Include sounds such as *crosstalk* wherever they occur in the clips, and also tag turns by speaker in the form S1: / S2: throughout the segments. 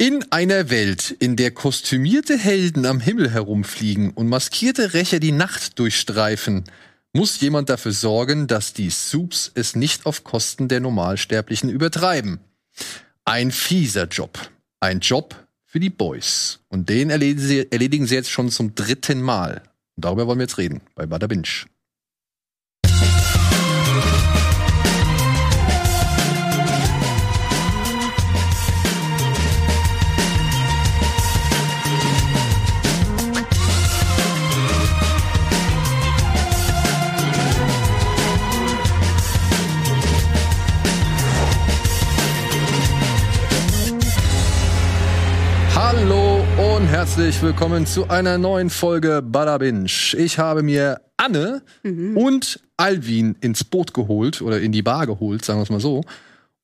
S1: In einer Welt, in der kostümierte Helden am Himmel herumfliegen und maskierte Rächer die Nacht durchstreifen, muss jemand dafür sorgen, dass die Soups es nicht auf Kosten der Normalsterblichen übertreiben. Ein fieser Job. Ein Job für die Boys. Und den erledigen sie, erledigen sie jetzt schon zum dritten Mal. Und darüber wollen wir jetzt reden bei Bada Binge. Und herzlich willkommen zu einer neuen Folge Bada Binge. Ich habe mir Anne und Alvin ins Boot geholt oder in die Bar geholt, sagen wir es mal so,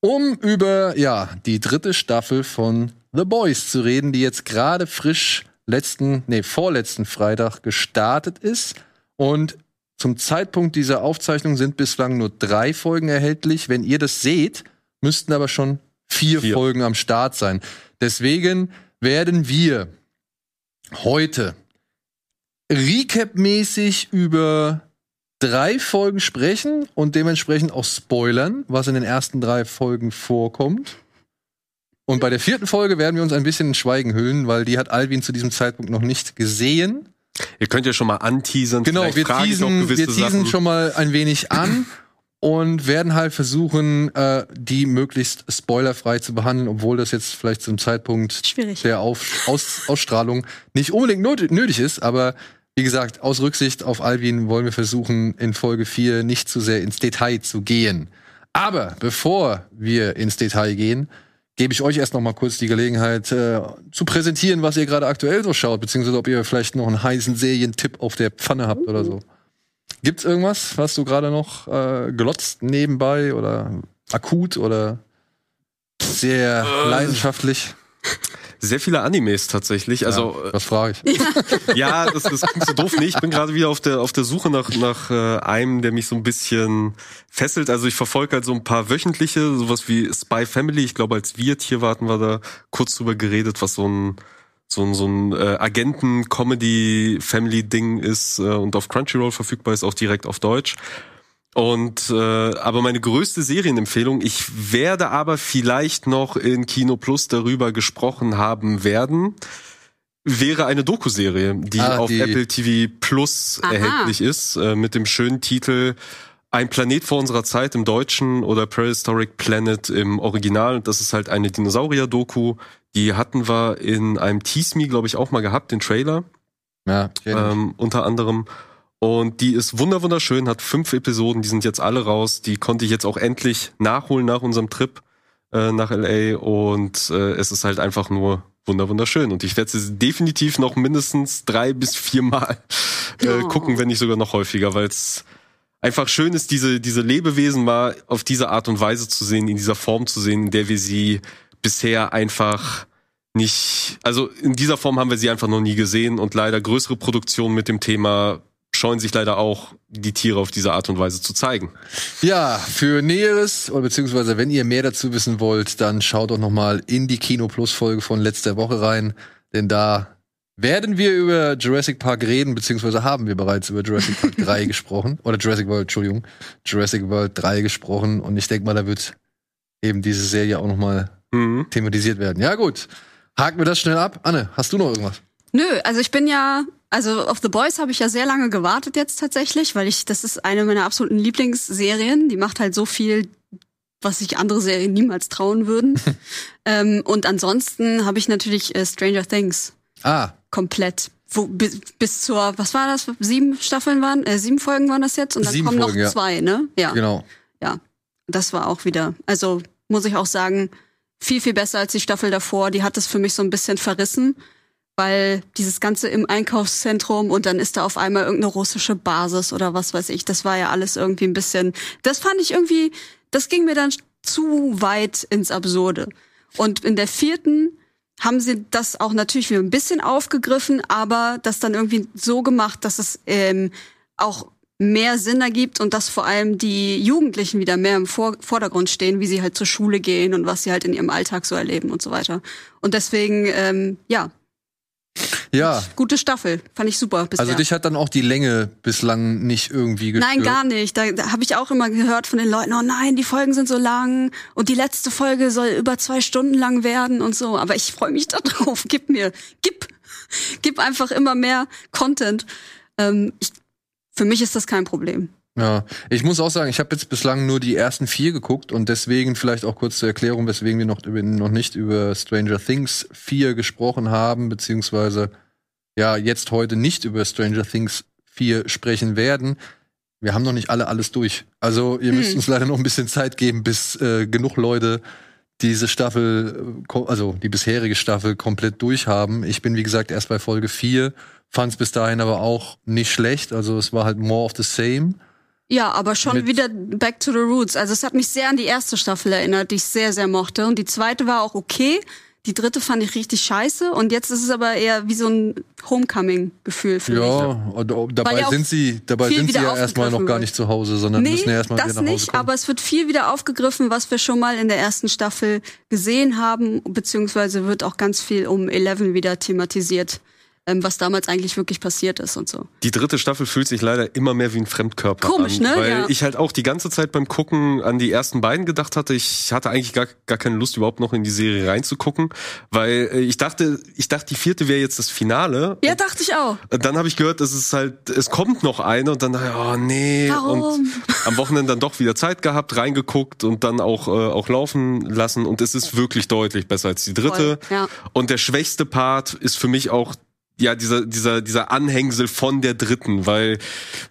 S1: um über ja die dritte Staffel von The Boys zu reden, die jetzt gerade frisch letzten, nee vorletzten Freitag gestartet ist und zum Zeitpunkt dieser Aufzeichnung sind bislang nur drei Folgen erhältlich. Wenn ihr das seht, müssten aber schon vier,
S2: Vier.
S1: Folgen am Start sein. Deswegen werden wir heute recap-mäßig über drei Folgen sprechen und dementsprechend auch spoilern, was in den ersten drei Folgen vorkommt. Und bei der vierten Folge werden wir uns ein bisschen in Schweigen hüllen, weil die hat Alvin zu diesem Zeitpunkt noch nicht gesehen.
S2: Ihr könnt ja schon mal anteasern.
S1: Genau, wir
S2: ich auch
S1: teasen, wir teasen schon mal ein wenig an *clears throat* und werden halt versuchen, äh, die möglichst spoilerfrei zu behandeln, obwohl das jetzt vielleicht zum Zeitpunkt
S3: Schwierig.
S1: der Auf Aus Ausstrahlung nicht unbedingt nötig ist, aber wie gesagt, aus Rücksicht auf Alvin wollen wir versuchen, in Folge 4 nicht zu sehr ins Detail zu gehen. Aber bevor wir ins Detail gehen, gebe ich euch erst noch mal kurz die Gelegenheit äh, zu präsentieren, was ihr gerade aktuell so schaut, beziehungsweise ob ihr vielleicht noch einen heißen Serientipp auf der Pfanne habt oder so. Gibt's irgendwas, was du gerade noch äh, glotzt nebenbei oder akut oder sehr
S2: Äh.
S1: leidenschaftlich?
S2: Sehr viele Animes tatsächlich. Also
S1: ja, was frage ich? *laughs*
S2: ja, das, das klingt so doof. Nee, ich bin gerade wieder auf der auf der Suche nach nach äh, einem, der mich so ein bisschen fesselt. Also ich verfolge halt so ein paar wöchentliche, sowas wie Spy Family. Ich glaube, als wir hier warten, war da kurz drüber geredet, was so ein so ein, so ein äh, Agenten-Comedy-Family-Ding ist äh, und auf Crunchyroll verfügbar ist, auch direkt auf Deutsch. Und äh, aber meine größte Serienempfehlung, ich werde aber vielleicht noch in Kino Plus darüber gesprochen haben werden, wäre eine Doku-Serie, die
S1: Ah,
S2: auf
S1: die-
S2: Apple TV Plus
S3: Aha.
S2: erhältlich ist, äh, mit dem schönen Titel Ein Planet vor unserer Zeit im Deutschen oder Prehistoric Planet im Original. Das ist halt eine Dinosaurier-Doku. Die hatten wir in einem Tease-Me, glaube ich, auch mal gehabt, den Trailer
S1: Ja,
S2: ähm, unter anderem. Und die ist wunder wunderschön, hat fünf Episoden, die sind jetzt alle raus. Die konnte ich jetzt auch endlich nachholen nach unserem Trip äh, nach LA. Und äh, es ist halt einfach nur wunder wunderschön. Und ich werde sie definitiv noch mindestens drei bis viermal äh,
S3: Oh.
S2: gucken, wenn nicht sogar noch häufiger, weil es einfach schön ist, diese, diese Lebewesen mal auf diese Art und Weise zu sehen, in dieser Form zu sehen, in der wir sie bisher einfach nicht, also in dieser Form haben wir sie einfach noch nie gesehen und leider größere Produktionen mit dem Thema scheuen sich leider auch, die Tiere auf diese Art und Weise zu zeigen.
S1: Ja, für Näheres, oder beziehungsweise wenn ihr mehr dazu wissen wollt, dann schaut doch noch mal in die Kino Plus Folge von letzter Woche rein, denn da werden wir über Jurassic Park reden, beziehungsweise haben wir bereits über Jurassic Park 3 *laughs* gesprochen, oder Jurassic World, Entschuldigung, Jurassic World 3 gesprochen und ich denke mal, da wird eben diese Serie auch noch mal
S2: Mhm.
S1: thematisiert werden. Ja gut, haken wir das schnell ab. Anne, hast du noch irgendwas?
S3: Nö, also ich bin ja, also auf The Boys habe ich ja sehr lange gewartet jetzt tatsächlich, weil ich, das ist eine meiner absoluten Lieblingsserien. Die macht halt so viel, was sich andere Serien niemals trauen würden. *laughs* ähm, und ansonsten habe ich natürlich äh, Stranger Things
S1: Ah,
S3: komplett. Wo, bis, bis zur, was war das? Sieben Staffeln waren, äh, sieben Folgen waren das jetzt und dann
S1: Sieben
S3: kommen
S1: Folgen,
S3: noch
S1: ja.
S3: zwei, ne? Ja,
S1: genau.
S3: ja. Das war auch wieder, also muss ich auch sagen, viel, viel besser als die Staffel davor. Die hat es für mich so ein bisschen verrissen, weil dieses Ganze im Einkaufszentrum und dann ist da auf einmal irgendeine russische Basis oder was weiß ich. Das war ja alles irgendwie ein bisschen, das fand ich irgendwie, das ging mir dann zu weit ins Absurde. Und in der vierten haben sie das auch natürlich wieder ein bisschen aufgegriffen, aber das dann irgendwie so gemacht, dass es ähm, auch mehr Sinn ergibt und dass vor allem die Jugendlichen wieder mehr im Vor Vordergrund stehen, wie sie halt zur Schule gehen und was sie halt in ihrem Alltag so erleben und so weiter. Und deswegen, ähm, ja,
S1: Ja,
S3: gute Staffel, fand ich super bisher.
S1: also dich hat dann auch die Länge bislang nicht irgendwie gestört.
S3: Nein, gar nicht. Da, da habe ich auch immer gehört von den Leuten, oh nein, die Folgen sind so lang und die letzte Folge soll über zwei Stunden lang werden und so. Aber ich freue mich *laughs* da drauf. Gib mir, gib, gib einfach immer mehr Content. Ähm, ich, für mich ist das kein Problem.
S1: Ja, ich muss auch sagen, ich habe jetzt bislang nur die ersten vier geguckt und deswegen vielleicht auch kurz zur Erklärung, weswegen wir noch, über, noch nicht über Stranger Things 4 gesprochen haben, beziehungsweise ja jetzt heute nicht über Stranger Things 4 sprechen werden. Wir haben noch nicht alle alles durch. Also ihr müsst
S3: Hm.
S1: uns leider noch ein bisschen Zeit geben, bis äh, genug Leute diese Staffel, also die bisherige Staffel komplett durchhaben. Ich bin wie gesagt erst bei Folge 4, fand es bis dahin aber auch nicht schlecht. Also es war halt more of the same.
S3: Ja, aber schon wieder back to the roots. Also es hat mich sehr an die erste Staffel erinnert, die ich sehr, sehr mochte. Und die zweite war auch okay. Die dritte fand ich richtig scheiße. Und jetzt ist es aber eher wie so ein Homecoming-Gefühl für mich.
S1: Ja, und, oh, dabei
S3: ja
S1: sind sie, dabei sind sie ja erstmal noch gar nicht zu Hause, sondern
S3: Nee,
S1: müssen ja erstmal wieder
S3: das
S1: nach Hause
S3: nicht,
S1: kommen.
S3: aber es wird viel wieder aufgegriffen, was wir schon mal in der ersten Staffel gesehen haben, beziehungsweise wird auch ganz viel um Eleven wieder thematisiert, was damals eigentlich wirklich passiert ist und so.
S2: Die dritte Staffel fühlt sich leider immer mehr wie ein Fremdkörper
S3: Komisch,
S2: an.
S3: ne?
S2: Weil
S3: Ja.
S2: ich halt auch die ganze Zeit beim Gucken an die ersten beiden gedacht hatte. Ich hatte eigentlich gar, gar keine Lust, überhaupt noch in die Serie reinzugucken. Weil äh, ich dachte, ich dachte, die vierte wäre jetzt das Finale.
S3: Ja, dachte ich auch.
S2: Und dann habe ich gehört, es ist halt, es kommt noch eine und dann dachte ich, oh nee.
S3: Warum?
S2: Und am Wochenende dann doch wieder Zeit gehabt, reingeguckt und dann auch, äh, auch laufen lassen. Und es ist wirklich deutlich besser als die dritte.
S3: Voll, ja.
S2: Und der schwächste Part ist für mich auch ja, dieser, dieser, dieser Anhängsel von der dritten, weil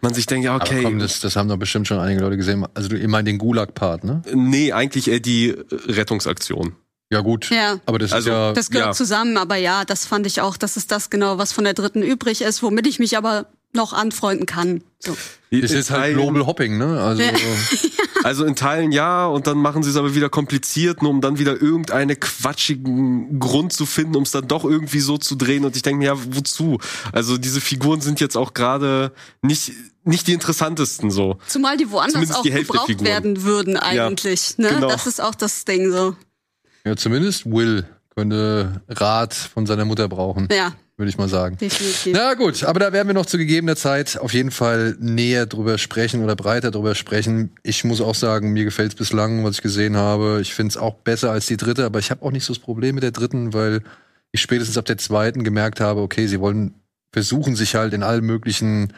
S2: man sich denkt, ja,
S1: Aber
S2: okay.
S1: komm, das, das haben doch bestimmt schon einige Leute gesehen. Also du, ihr meint den Gulag-Part, ne?
S2: nee, eigentlich eher die äh, Rettungsaktion.
S1: Ja, gut.
S3: Ja.
S1: Aber das
S2: Also,
S1: ist ja.
S3: Das gehört
S2: Ja.
S3: zusammen, aber ja, das fand ich auch, das ist das genau, was von der dritten übrig ist, womit ich mich aber noch anfreunden kann. So.
S1: ist jetzt halt Global Hopping, ne? Also
S3: Ja. *laughs*
S2: Also in Teilen ja, und dann machen sie es aber wieder kompliziert, nur um dann wieder irgendeinen quatschigen Grund zu finden, um es dann doch irgendwie so zu drehen. Und ich denke mir, ja, wozu? Also diese Figuren sind jetzt auch gerade nicht, nicht die interessantesten so.
S3: Zumal die woanders
S2: Zumindest
S3: auch
S2: die
S3: gebraucht
S2: Figuren.
S3: werden würden eigentlich. ne?
S2: genau.
S3: Das ist auch das Ding so.
S1: ja, zumindest Will könnte Rat von seiner Mutter brauchen,
S3: Ja,
S1: würde ich mal sagen.
S3: definitiv.
S1: Na gut, aber da werden wir noch zu gegebener Zeit auf jeden Fall näher drüber sprechen oder breiter drüber sprechen. Ich muss auch sagen, mir gefällt es bislang, was ich gesehen habe. Ich finde es auch besser als die dritte, aber ich habe auch nicht so das Problem mit der dritten, weil ich spätestens ab der zweiten gemerkt habe, okay, sie wollen versuchen sich halt in allen möglichen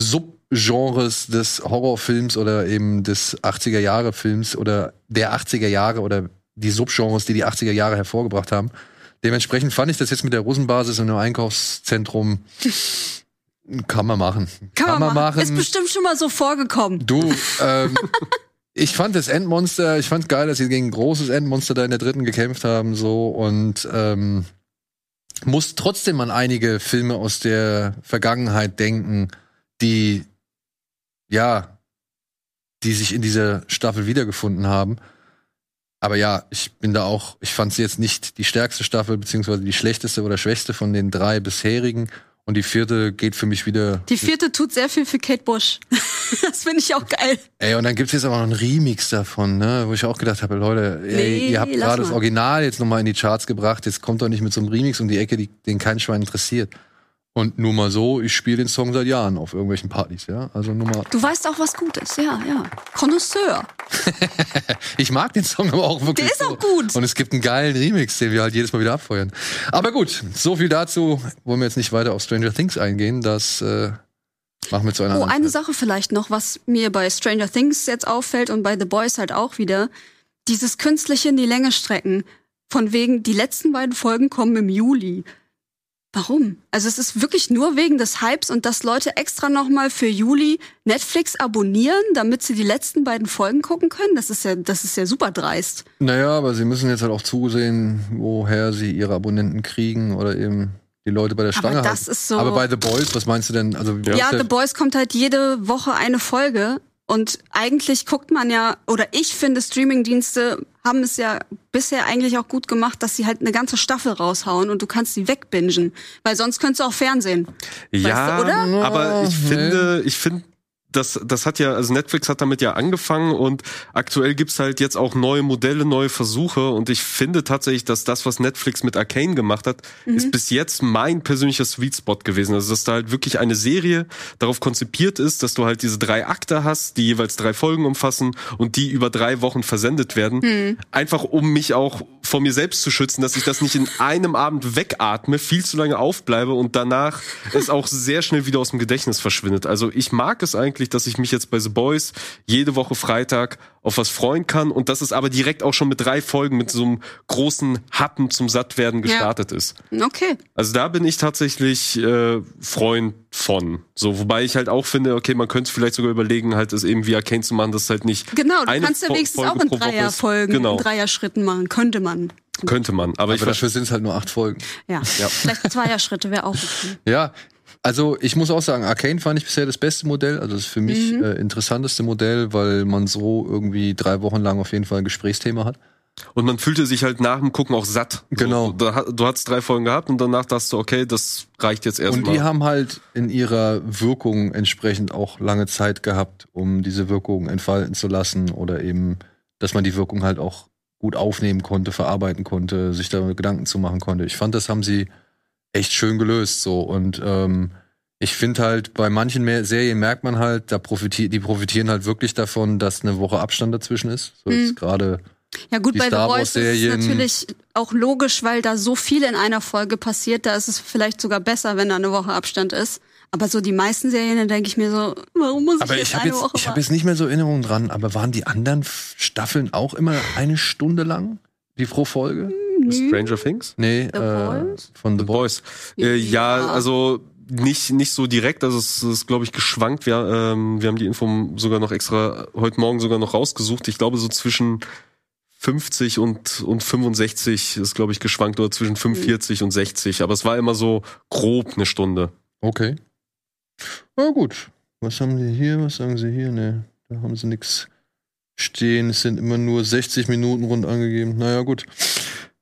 S1: Subgenres des Horrorfilms oder eben des 80er Jahre Films oder der 80er Jahre oder die Subgenres, die die 80er Jahre hervorgebracht haben. Dementsprechend fand ich das jetzt mit der Russenbasis in einem Einkaufszentrum kann man machen.
S3: Kann, man machen. Ist bestimmt schon mal so vorgekommen.
S1: Du, ähm, *laughs* ich fand das Endmonster, ich fand geil, dass sie gegen ein großes Endmonster da in der dritten gekämpft haben, so und ähm, muss trotzdem an einige Filme aus der Vergangenheit denken, die ja, die sich in dieser Staffel wiedergefunden haben. Aber ja, ich bin da auch, ich fand sie jetzt nicht die stärkste Staffel, beziehungsweise die schlechteste oder schwächste von den drei bisherigen. Und die vierte geht für mich wieder
S3: Die vierte tut sehr viel für Kate Bush. *laughs* das finde ich auch geil.
S1: Ey, und dann gibt's jetzt aber noch einen Remix davon, ne? Wo ich auch gedacht habe, Leute, ey,
S3: Nee,
S1: ihr habt gerade das. Original jetzt nochmal in die Charts gebracht, jetzt kommt doch nicht mit so einem Remix um die Ecke, die, den kein Schwein interessiert. Und nur mal so, ich spiele den Song seit Jahren auf irgendwelchen Partys, ja? Also nur mal.
S3: Du weißt auch, was gut ist. Ja, ja. Connoisseur. *laughs*
S1: Ich mag den Song aber auch wirklich.
S3: Der ist
S1: so.
S3: auch gut.
S1: Und es gibt einen geilen Remix, den wir halt jedes Mal wieder abfeuern. Aber gut, so viel dazu. Wollen wir jetzt nicht weiter auf Stranger Things eingehen, das äh, machen wir zu einer
S3: Oh,
S1: anderen
S3: eine
S1: Zeit.
S3: Sache vielleicht noch, was mir bei Stranger Things jetzt auffällt und bei The Boys halt auch wieder. Dieses künstliche in die Länge strecken. Von wegen, die letzten beiden Folgen kommen im Juli. Warum? Also es ist wirklich nur wegen des Hypes und dass Leute extra nochmal für Juli Netflix abonnieren, damit sie die letzten beiden Folgen gucken können. Das ist ja, das ist ja super dreist.
S1: Naja, aber sie müssen jetzt halt auch zusehen, woher sie ihre Abonnenten kriegen oder eben die Leute bei der
S3: Aber
S1: Stange
S3: das
S1: halten.
S3: ist so-
S1: Aber bei The Boys, was meinst du denn? Also,
S3: Ja, The Boys kommt halt jede Woche eine Folge. Und eigentlich guckt man ja, oder ich finde, Streamingdienste haben es ja bisher eigentlich auch gut gemacht, dass sie halt eine ganze Staffel raushauen und du kannst sie wegbingen. Weil sonst könntest du auch Fernsehen.
S2: Ja,
S3: du, oder?
S2: aber ich
S1: Nee.
S2: finde, ich finde, das, das hat ja, also Netflix hat damit ja angefangen und aktuell gibt's halt jetzt auch neue Modelle, neue Versuche und ich finde tatsächlich, dass das, was Netflix mit Arcane gemacht hat, mhm. ist bis jetzt mein persönlicher Sweet Spot gewesen. Also, dass da halt wirklich eine Serie darauf konzipiert ist, dass du halt diese drei Akte hast, die jeweils drei Folgen umfassen und die über drei Wochen versendet werden. Mhm. Einfach um mich auch vor mir selbst zu schützen, dass ich das nicht in einem Abend wegatme, viel zu lange aufbleibe und danach es auch sehr schnell wieder aus dem Gedächtnis verschwindet. Also ich mag es eigentlich, dass ich mich jetzt bei The Boys jede Woche Freitag auf was freuen kann und dass es aber direkt auch schon mit drei Folgen mit so einem großen Happen zum Sattwerden gestartet ja. ist.
S3: Okay.
S2: Also da bin ich tatsächlich äh, Freund von. So, wobei ich halt auch finde, okay, man könnte vielleicht sogar überlegen, halt es eben wie Arcane zu machen, das halt nicht.
S3: Genau, du kannst ja wenigstens auch in Dreier-Folgen, genau. in Dreier-Schritten machen. Könnte man.
S2: Könnte man, aber, aber ich
S1: dafür sind es halt nur acht Folgen.
S3: Ja, ja. vielleicht Zweier-Schritte wäre auch okay.
S1: Ja, also ich muss auch sagen, Arcane fand ich bisher das beste Modell, also das ist für mich mhm. äh, interessanteste Modell, weil man so irgendwie drei Wochen lang auf jeden Fall ein Gesprächsthema hat.
S2: Und man fühlte sich halt nach dem Gucken auch satt.
S1: Genau.
S2: So, du, du hattest drei Folgen gehabt und danach dachtest du, okay, das reicht jetzt erstmal.
S1: Und die haben halt in ihrer Wirkung entsprechend auch lange Zeit gehabt, um diese Wirkung entfalten zu lassen oder eben, dass man die Wirkung halt auch gut aufnehmen konnte, verarbeiten konnte, sich da Gedanken zu machen konnte. Ich fand, das haben sie echt schön gelöst so und ähm, ich finde halt bei manchen Serien merkt man halt, da profitiert die profitieren halt wirklich davon, dass eine Woche Abstand dazwischen ist. So mhm. gerade
S3: ja gut, bei Star The Voice ist es natürlich auch logisch, weil da so viel in einer Folge passiert. Da ist es vielleicht sogar besser, wenn da eine Woche Abstand ist. Aber so die meisten Serien, da denke ich mir so, warum muss ich aber jetzt ich eine
S1: jetzt,
S3: Woche
S1: Ich habe jetzt nicht mehr so Erinnerungen dran, aber waren die anderen Staffeln auch immer eine Stunde lang, die pro Folge?
S2: Stranger Things?
S1: Nee, äh, von The Boys.
S2: Äh, ja, also nicht nicht so direkt, also es ist glaube ich geschwankt. Wir ähm, wir haben die Info sogar noch extra heute Morgen sogar noch rausgesucht. Ich glaube so zwischen 50 und und 65 ist glaube ich geschwankt oder zwischen 45 mhm. und 60, aber es war immer so grob eine Stunde.
S1: Okay. Na gut. Was haben Sie hier? Was sagen Sie hier? Ne, da haben Sie nichts stehen. Es sind immer nur 60 Minuten rund angegeben. Naja, gut.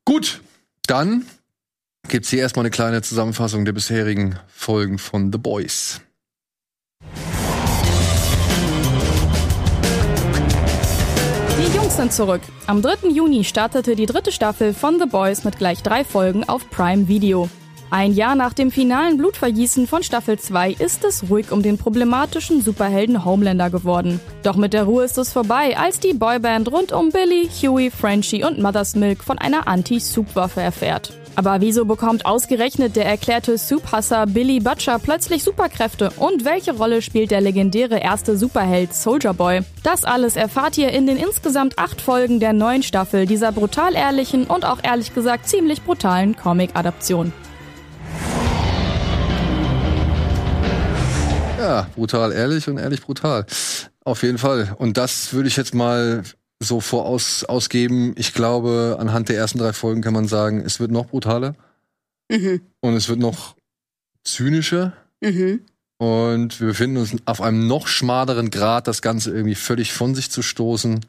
S1: Gut, dann gibt es hier erstmal eine kleine Zusammenfassung der bisherigen Folgen von The Boys.
S4: Die Jungs sind zurück. Am 3. Juni startete die dritte Staffel von The Boys mit gleich drei Folgen auf Prime Video. Ein Jahr nach dem finalen Blutvergießen von Staffel 2 ist es ruhig um den problematischen Superhelden Homelander geworden. Doch mit der Ruhe ist es vorbei, als die Boyband rund um Billy, Huey, Frenchie und Mother's Milk von einer Anti-Soup-Waffe erfährt. Aber wieso bekommt ausgerechnet der erklärte Soup-Hasser Billy Butcher plötzlich Superkräfte? Und welche Rolle spielt der legendäre erste Superheld Soldier Boy? Das alles erfahrt ihr in den insgesamt acht Folgen der neuen Staffel dieser brutal ehrlichen und auch ehrlich gesagt ziemlich brutalen Comic-Adaption.
S1: Ja, brutal ehrlich und ehrlich brutal. Auf jeden Fall. Und das würde ich jetzt mal so voraus ausgeben. Ich glaube, anhand der ersten drei Folgen kann man sagen, es wird noch brutaler. Mhm. Und es wird noch zynischer. Mhm. Und wir befinden uns auf einem noch schmaleren Grad, das Ganze irgendwie völlig von sich zu stoßen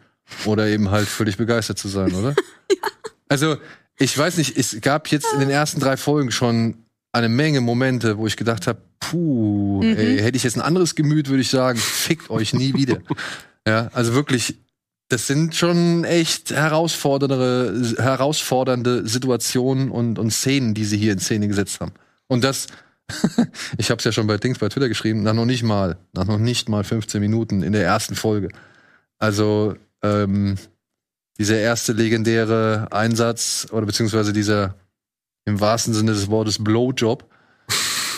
S1: oder eben halt völlig begeistert zu sein, oder? *laughs* ja. Also, ich weiß nicht, es gab jetzt in den ersten drei Folgen schon eine Menge Momente, wo ich gedacht habe, puh, mhm. ey, hätte ich jetzt ein anderes Gemüt, würde ich sagen, fickt euch nie wieder. *laughs* ja, also wirklich, das sind schon echt herausfordernde, herausfordernde Situationen und, und Szenen, die sie hier in Szene gesetzt haben. Und das, *laughs* ich habe es ja schon bei Dings bei Twitter geschrieben, nach noch nicht mal, nach noch nicht mal 15 Minuten in der ersten Folge. Also ähm, dieser erste legendäre Einsatz oder beziehungsweise dieser im wahrsten Sinne des Wortes Blowjob.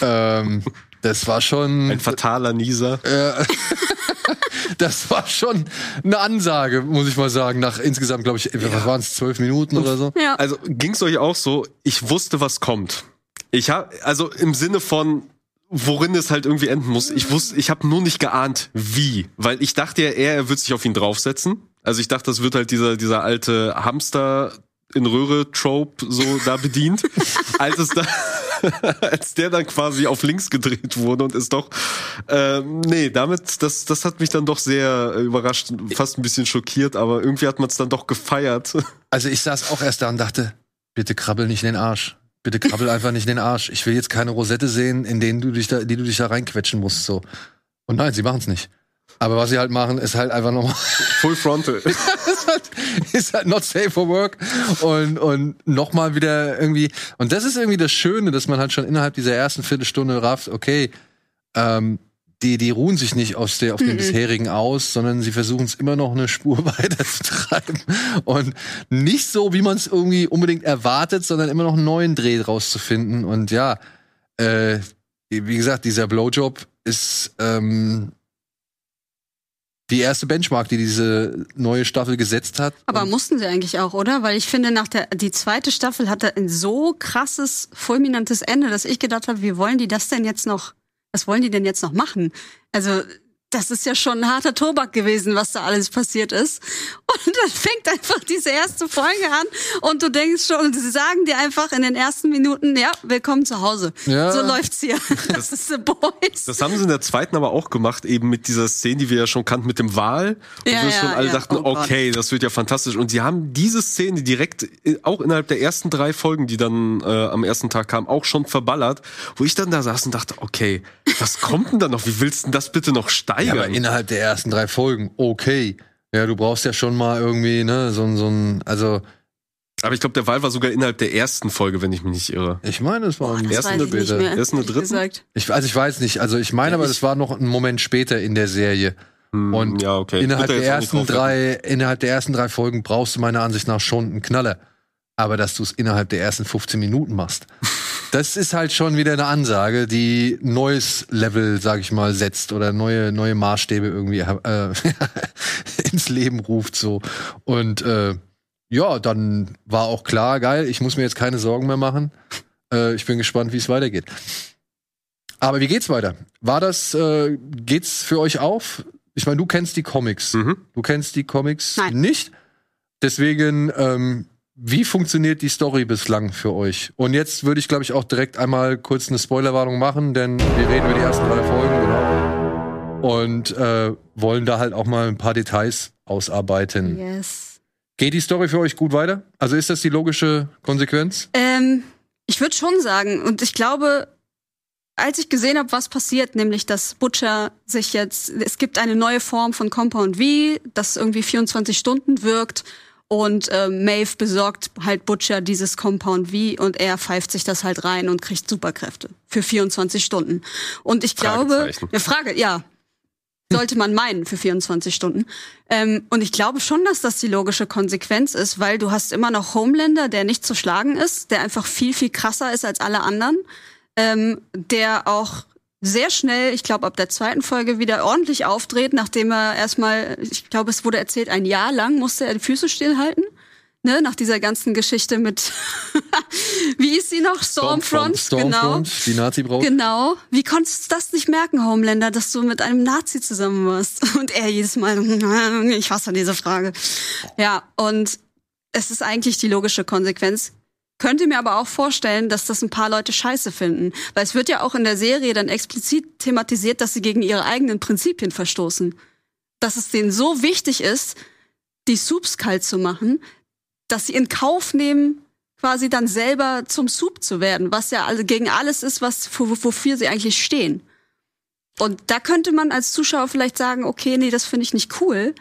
S1: ähm, das war schon.
S2: Ein fataler Nieser. Äh, *laughs*
S1: das war schon eine Ansage, muss ich mal sagen, nach insgesamt, glaube ich, ja. was waren es, zwölf Minuten oder so?
S2: Ja. Also ging es euch auch so, ich wusste, was kommt. Ich habe, also im Sinne von, worin es halt irgendwie enden muss. Ich wusste, ich habe nur nicht geahnt, wie. Weil ich dachte ja, er, er wird sich auf ihn draufsetzen. Also ich dachte, das wird halt dieser, dieser alte Hamster in Röhre Trope so da bedient, *laughs* als es da *laughs* als der dann quasi auf links gedreht wurde und ist doch ähm, nee, damit das das hat mich dann doch sehr überrascht, fast ein bisschen schockiert, aber irgendwie hat man es dann doch gefeiert. *laughs*
S1: Also ich saß auch erst da und dachte, bitte krabbel nicht in den Arsch. Bitte krabbel einfach nicht in den Arsch. Ich will jetzt keine Rosette sehen, in denen du dich da, die du dich da reinquetschen musst so. Und nein, sie machen es nicht. Aber was sie halt machen, ist halt einfach nochmal
S2: Full Frontal. *laughs*
S1: ist halt not safe for work. Und und noch mal wieder irgendwie und das ist irgendwie das Schöne, dass man halt schon innerhalb dieser ersten Viertelstunde rafft, okay, ähm, die die ruhen sich nicht aus der auf dem bisherigen aus, sondern sie versuchen es immer noch eine Spur *laughs* weiterzutreiben und nicht so, wie man es irgendwie unbedingt erwartet, sondern immer noch einen neuen Dreh rauszufinden und ja, äh, wie gesagt, dieser Blowjob ist ähm, die erste Benchmark, die diese neue Staffel gesetzt hat.
S3: Aber mussten sie eigentlich auch, oder? Weil ich finde, nach der die zweite Staffel hatte ein so krasses, fulminantes Ende, dass ich gedacht habe, wie wollen die das denn jetzt noch, was wollen die denn jetzt noch machen? Also, das ist ja schon ein harter Tobak gewesen, was da alles passiert ist. Und dann fängt einfach diese erste Folge an und du denkst schon, und sie sagen dir einfach in den ersten Minuten, ja, willkommen zu Hause.
S1: Ja.
S3: So läuft's hier. Das, *laughs* ist The Boys.
S2: Das haben sie in der zweiten aber auch gemacht, eben mit dieser Szene, die wir ja schon kannten, mit dem Wal. Und
S3: Ja,
S2: wir
S3: ja,
S2: schon alle
S3: ja.
S2: dachten,
S3: Oh
S2: okay, das wird ja fantastisch. Und sie haben diese Szene direkt, äh, auch innerhalb der ersten drei Folgen, die dann äh, am ersten Tag kamen, auch schon verballert, wo ich dann da saß und dachte, okay, was kommt denn da noch? Wie willst du denn das bitte noch
S1: Ja,
S2: steigern?
S1: aber innerhalb der ersten drei Folgen, okay. Ja, du brauchst ja schon mal irgendwie, ne, so ein, so ein, also,
S2: Aber ich glaube, der Wal war sogar innerhalb der ersten Folge, wenn ich mich nicht irre.
S1: ich meine, es war ein,
S3: Das
S2: ersten oder
S3: mehr,
S2: Ersten oder dritten?
S1: ich, also ich weiß nicht, also ich meine, aber das war noch ein Moment später in der Serie.
S2: Hm,
S1: Und
S2: ja, okay.
S1: Innerhalb der ersten drei, innerhalb der ersten drei Folgen brauchst du meiner Ansicht nach schon einen Knaller. Aber dass du es innerhalb der ersten 15 Minuten machst, *laughs* das ist halt schon wieder eine Ansage, die neues Level, sag ich mal, setzt oder neue, neue Maßstäbe irgendwie äh, *laughs* ins Leben ruft so. Und äh, ja, dann war auch klar, geil, ich muss mir jetzt keine Sorgen mehr machen. Äh, ich bin gespannt, wie es weitergeht. Aber wie geht's weiter? War das, äh, geht's für euch auf? Ich meine, du kennst die Comics.
S2: Mhm.
S1: Du kennst die Comics
S3: Nein.
S1: nicht. Deswegen, ähm, wie funktioniert die Story bislang für euch? Und jetzt würde ich, glaube ich, auch direkt einmal kurz eine Spoilerwarnung machen, denn wir reden über die ersten drei Folgen, genau. Und äh, wollen da halt auch mal ein paar Details ausarbeiten.
S3: Yes.
S1: Geht die Story für euch gut weiter? Also ist das die logische Konsequenz?
S3: Ähm, ich würde schon sagen, und ich glaube, als ich gesehen habe, was passiert, nämlich dass Butcher sich jetzt, es gibt eine neue Form von Compound V, das irgendwie 24 Stunden wirkt und äh, Maeve besorgt halt Butcher dieses Compound V und er pfeift sich das halt rein und kriegt Superkräfte für 24 Stunden. Und ich glaube, eine Frage, ja, sollte man meinen für 24 Stunden. Ähm, und ich glaube schon, dass das die logische Konsequenz ist, weil du hast immer noch Homelander, der nicht zu schlagen ist, der einfach viel, viel krasser ist als alle anderen, ähm, der auch sehr schnell, ich glaube ab der zweiten Folge wieder ordentlich aufdreht, nachdem er erstmal, ich glaube es wurde erzählt, ein Jahr lang musste er die Füße stillhalten. Ne, nach dieser ganzen Geschichte mit, *laughs* wie ist sie noch? Stormfront, genau.
S1: Stormfront, die Nazi-Braut.
S3: Genau. Wie konntest du das nicht merken, Homelander, dass du mit einem Nazi zusammen warst? *laughs* Und er jedes Mal, *laughs* ich hasse diese Frage. Ja, und es ist eigentlich die logische Konsequenz. Könnte mir aber auch vorstellen, dass das ein paar Leute scheiße finden. Weil es wird ja auch in der Serie dann explizit thematisiert, dass sie gegen ihre eigenen Prinzipien verstoßen. Dass es denen so wichtig ist, die Soups kalt zu machen, dass sie in Kauf nehmen, quasi dann selber zum Soup zu werden, was ja alle gegen alles ist, was wo- wofür sie eigentlich stehen. Und da könnte man als Zuschauer vielleicht sagen, okay, nee, das finde ich nicht cool.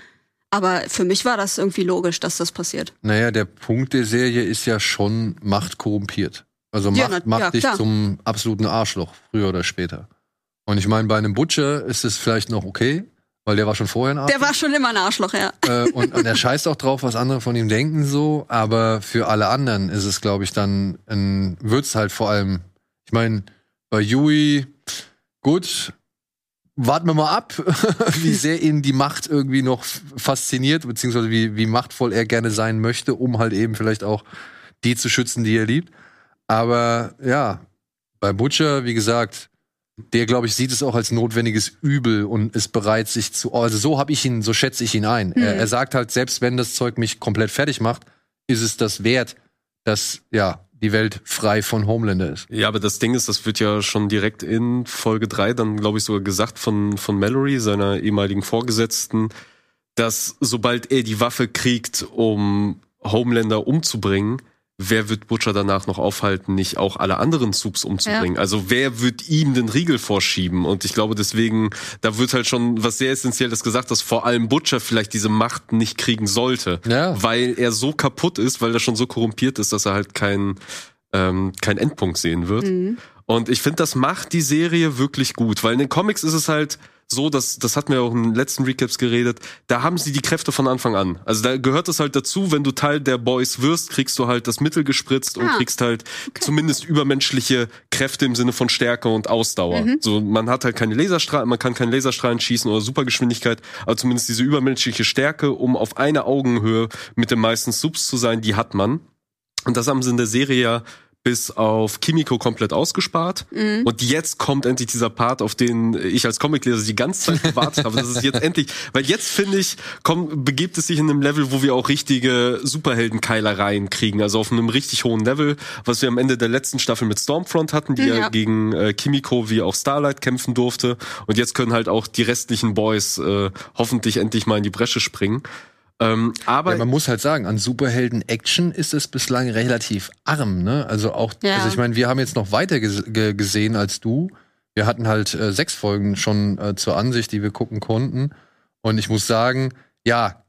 S3: Aber für mich war das irgendwie logisch, dass das passiert.
S1: Naja, der Punkt der Serie ist ja schon, Macht korrumpiert. Also
S3: Ja,
S1: Macht
S3: na-
S1: macht
S3: ja,
S1: dich
S3: klar.
S1: zum absoluten Arschloch, früher oder später. Und ich meine, bei einem Butcher ist es vielleicht noch okay, weil der war schon vorher ein Arschloch.
S3: Der war schon immer ein Arschloch, ja.
S1: äh, und, und er *laughs* scheißt auch drauf, was andere von ihm denken, so. Aber für alle anderen ist es, glaube ich, dann ein, wird's halt vor allem, ich meine, bei Yui, gut, warten wir mal ab, *laughs* wie sehr ihn die Macht irgendwie noch fasziniert, beziehungsweise wie, wie machtvoll er gerne sein möchte, um halt eben vielleicht auch die zu schützen, die er liebt. Aber ja, bei Butcher, wie gesagt, der, glaube ich, sieht es auch als notwendiges Übel und ist bereit, sich zu. Also so habe ich ihn, so schätze ich ihn ein. Er, er sagt halt, selbst wenn das Zeug mich komplett fertig macht, ist es das wert, dass ja die Welt frei von Homelander ist.
S2: Ja, aber das Ding ist, das wird ja schon direkt in Folge 3 dann, glaube ich, sogar gesagt von, von Mallory, seiner ehemaligen Vorgesetzten, dass sobald er die Waffe kriegt, um Homelander umzubringen, wer wird Butcher danach noch aufhalten, nicht auch alle anderen Subs umzubringen? Ja. Also wer wird ihm den Riegel vorschieben? Und ich glaube deswegen, da wird halt schon was sehr Essentielles gesagt, dass vor allem Butcher vielleicht diese Macht nicht kriegen sollte, ja. weil er so kaputt ist, weil er schon so korrumpiert ist, dass er halt keinen ähm, kein Endpunkt sehen wird. Mhm. Und ich finde, das macht die Serie wirklich gut, weil in den Comics ist es halt so, dass das hatten wir auch in den letzten Recaps geredet, da haben sie die Kräfte von Anfang an. Also da gehört es halt dazu, wenn du Teil der Boys wirst, kriegst du halt das Mittel gespritzt und ah, kriegst halt okay. zumindest übermenschliche Kräfte im Sinne von Stärke und Ausdauer. Mhm. So man hat halt keine Laserstrahlen, man kann keine Laserstrahlen schießen oder Supergeschwindigkeit, aber zumindest diese übermenschliche Stärke, um auf einer Augenhöhe mit den meisten Subs zu sein, die hat man. Und das haben sie in der Serie ja bis auf Kimiko komplett ausgespart. Mhm. Und jetzt kommt endlich dieser Part, auf den ich als Comicleser die ganze Zeit gewartet habe. Das ist jetzt *laughs* endlich, weil jetzt finde ich, komm, begibt es sich in einem Level, wo wir auch richtige Superheldenkeilereien kriegen. Also auf einem richtig hohen Level, was wir am Ende der letzten Staffel mit Stormfront hatten, die ja, ja gegen äh, Kimiko wie auch Starlight kämpfen durfte. Und jetzt können halt auch die restlichen Boys äh, hoffentlich endlich mal in die Bresche springen.
S1: Ähm, aber ja, man muss halt sagen, an Superhelden-Action ist es bislang relativ arm. Ne? Also auch, ja. also ich meine, wir haben jetzt noch weiter gesehen als du. Wir hatten halt äh, sechs Folgen schon äh, zur Ansicht, die wir gucken konnten. Und ich muss sagen, ja,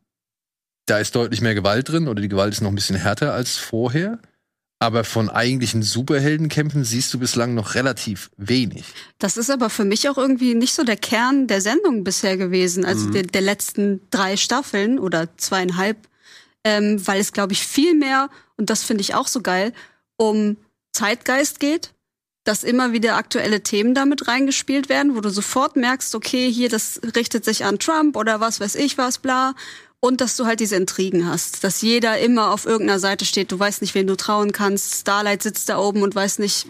S1: da ist deutlich mehr Gewalt drin oder die Gewalt ist noch ein bisschen härter als vorher. Aber von eigentlichen Superheldenkämpfen siehst du bislang noch relativ wenig.
S3: Das ist aber für mich auch irgendwie nicht so der Kern der Sendung bisher gewesen, also mhm. der, der, letzten drei Staffeln oder zweieinhalb, ähm, weil es, glaube ich, viel mehr, und das finde ich auch so geil, um Zeitgeist geht, dass immer wieder aktuelle Themen damit reingespielt werden, wo du sofort merkst, okay, hier, das richtet sich an Trump oder was weiß ich was, bla. Und dass du halt diese Intrigen hast, dass jeder immer auf irgendeiner Seite steht, du weißt nicht, wem du trauen kannst. Starlight sitzt da oben und weiß nicht,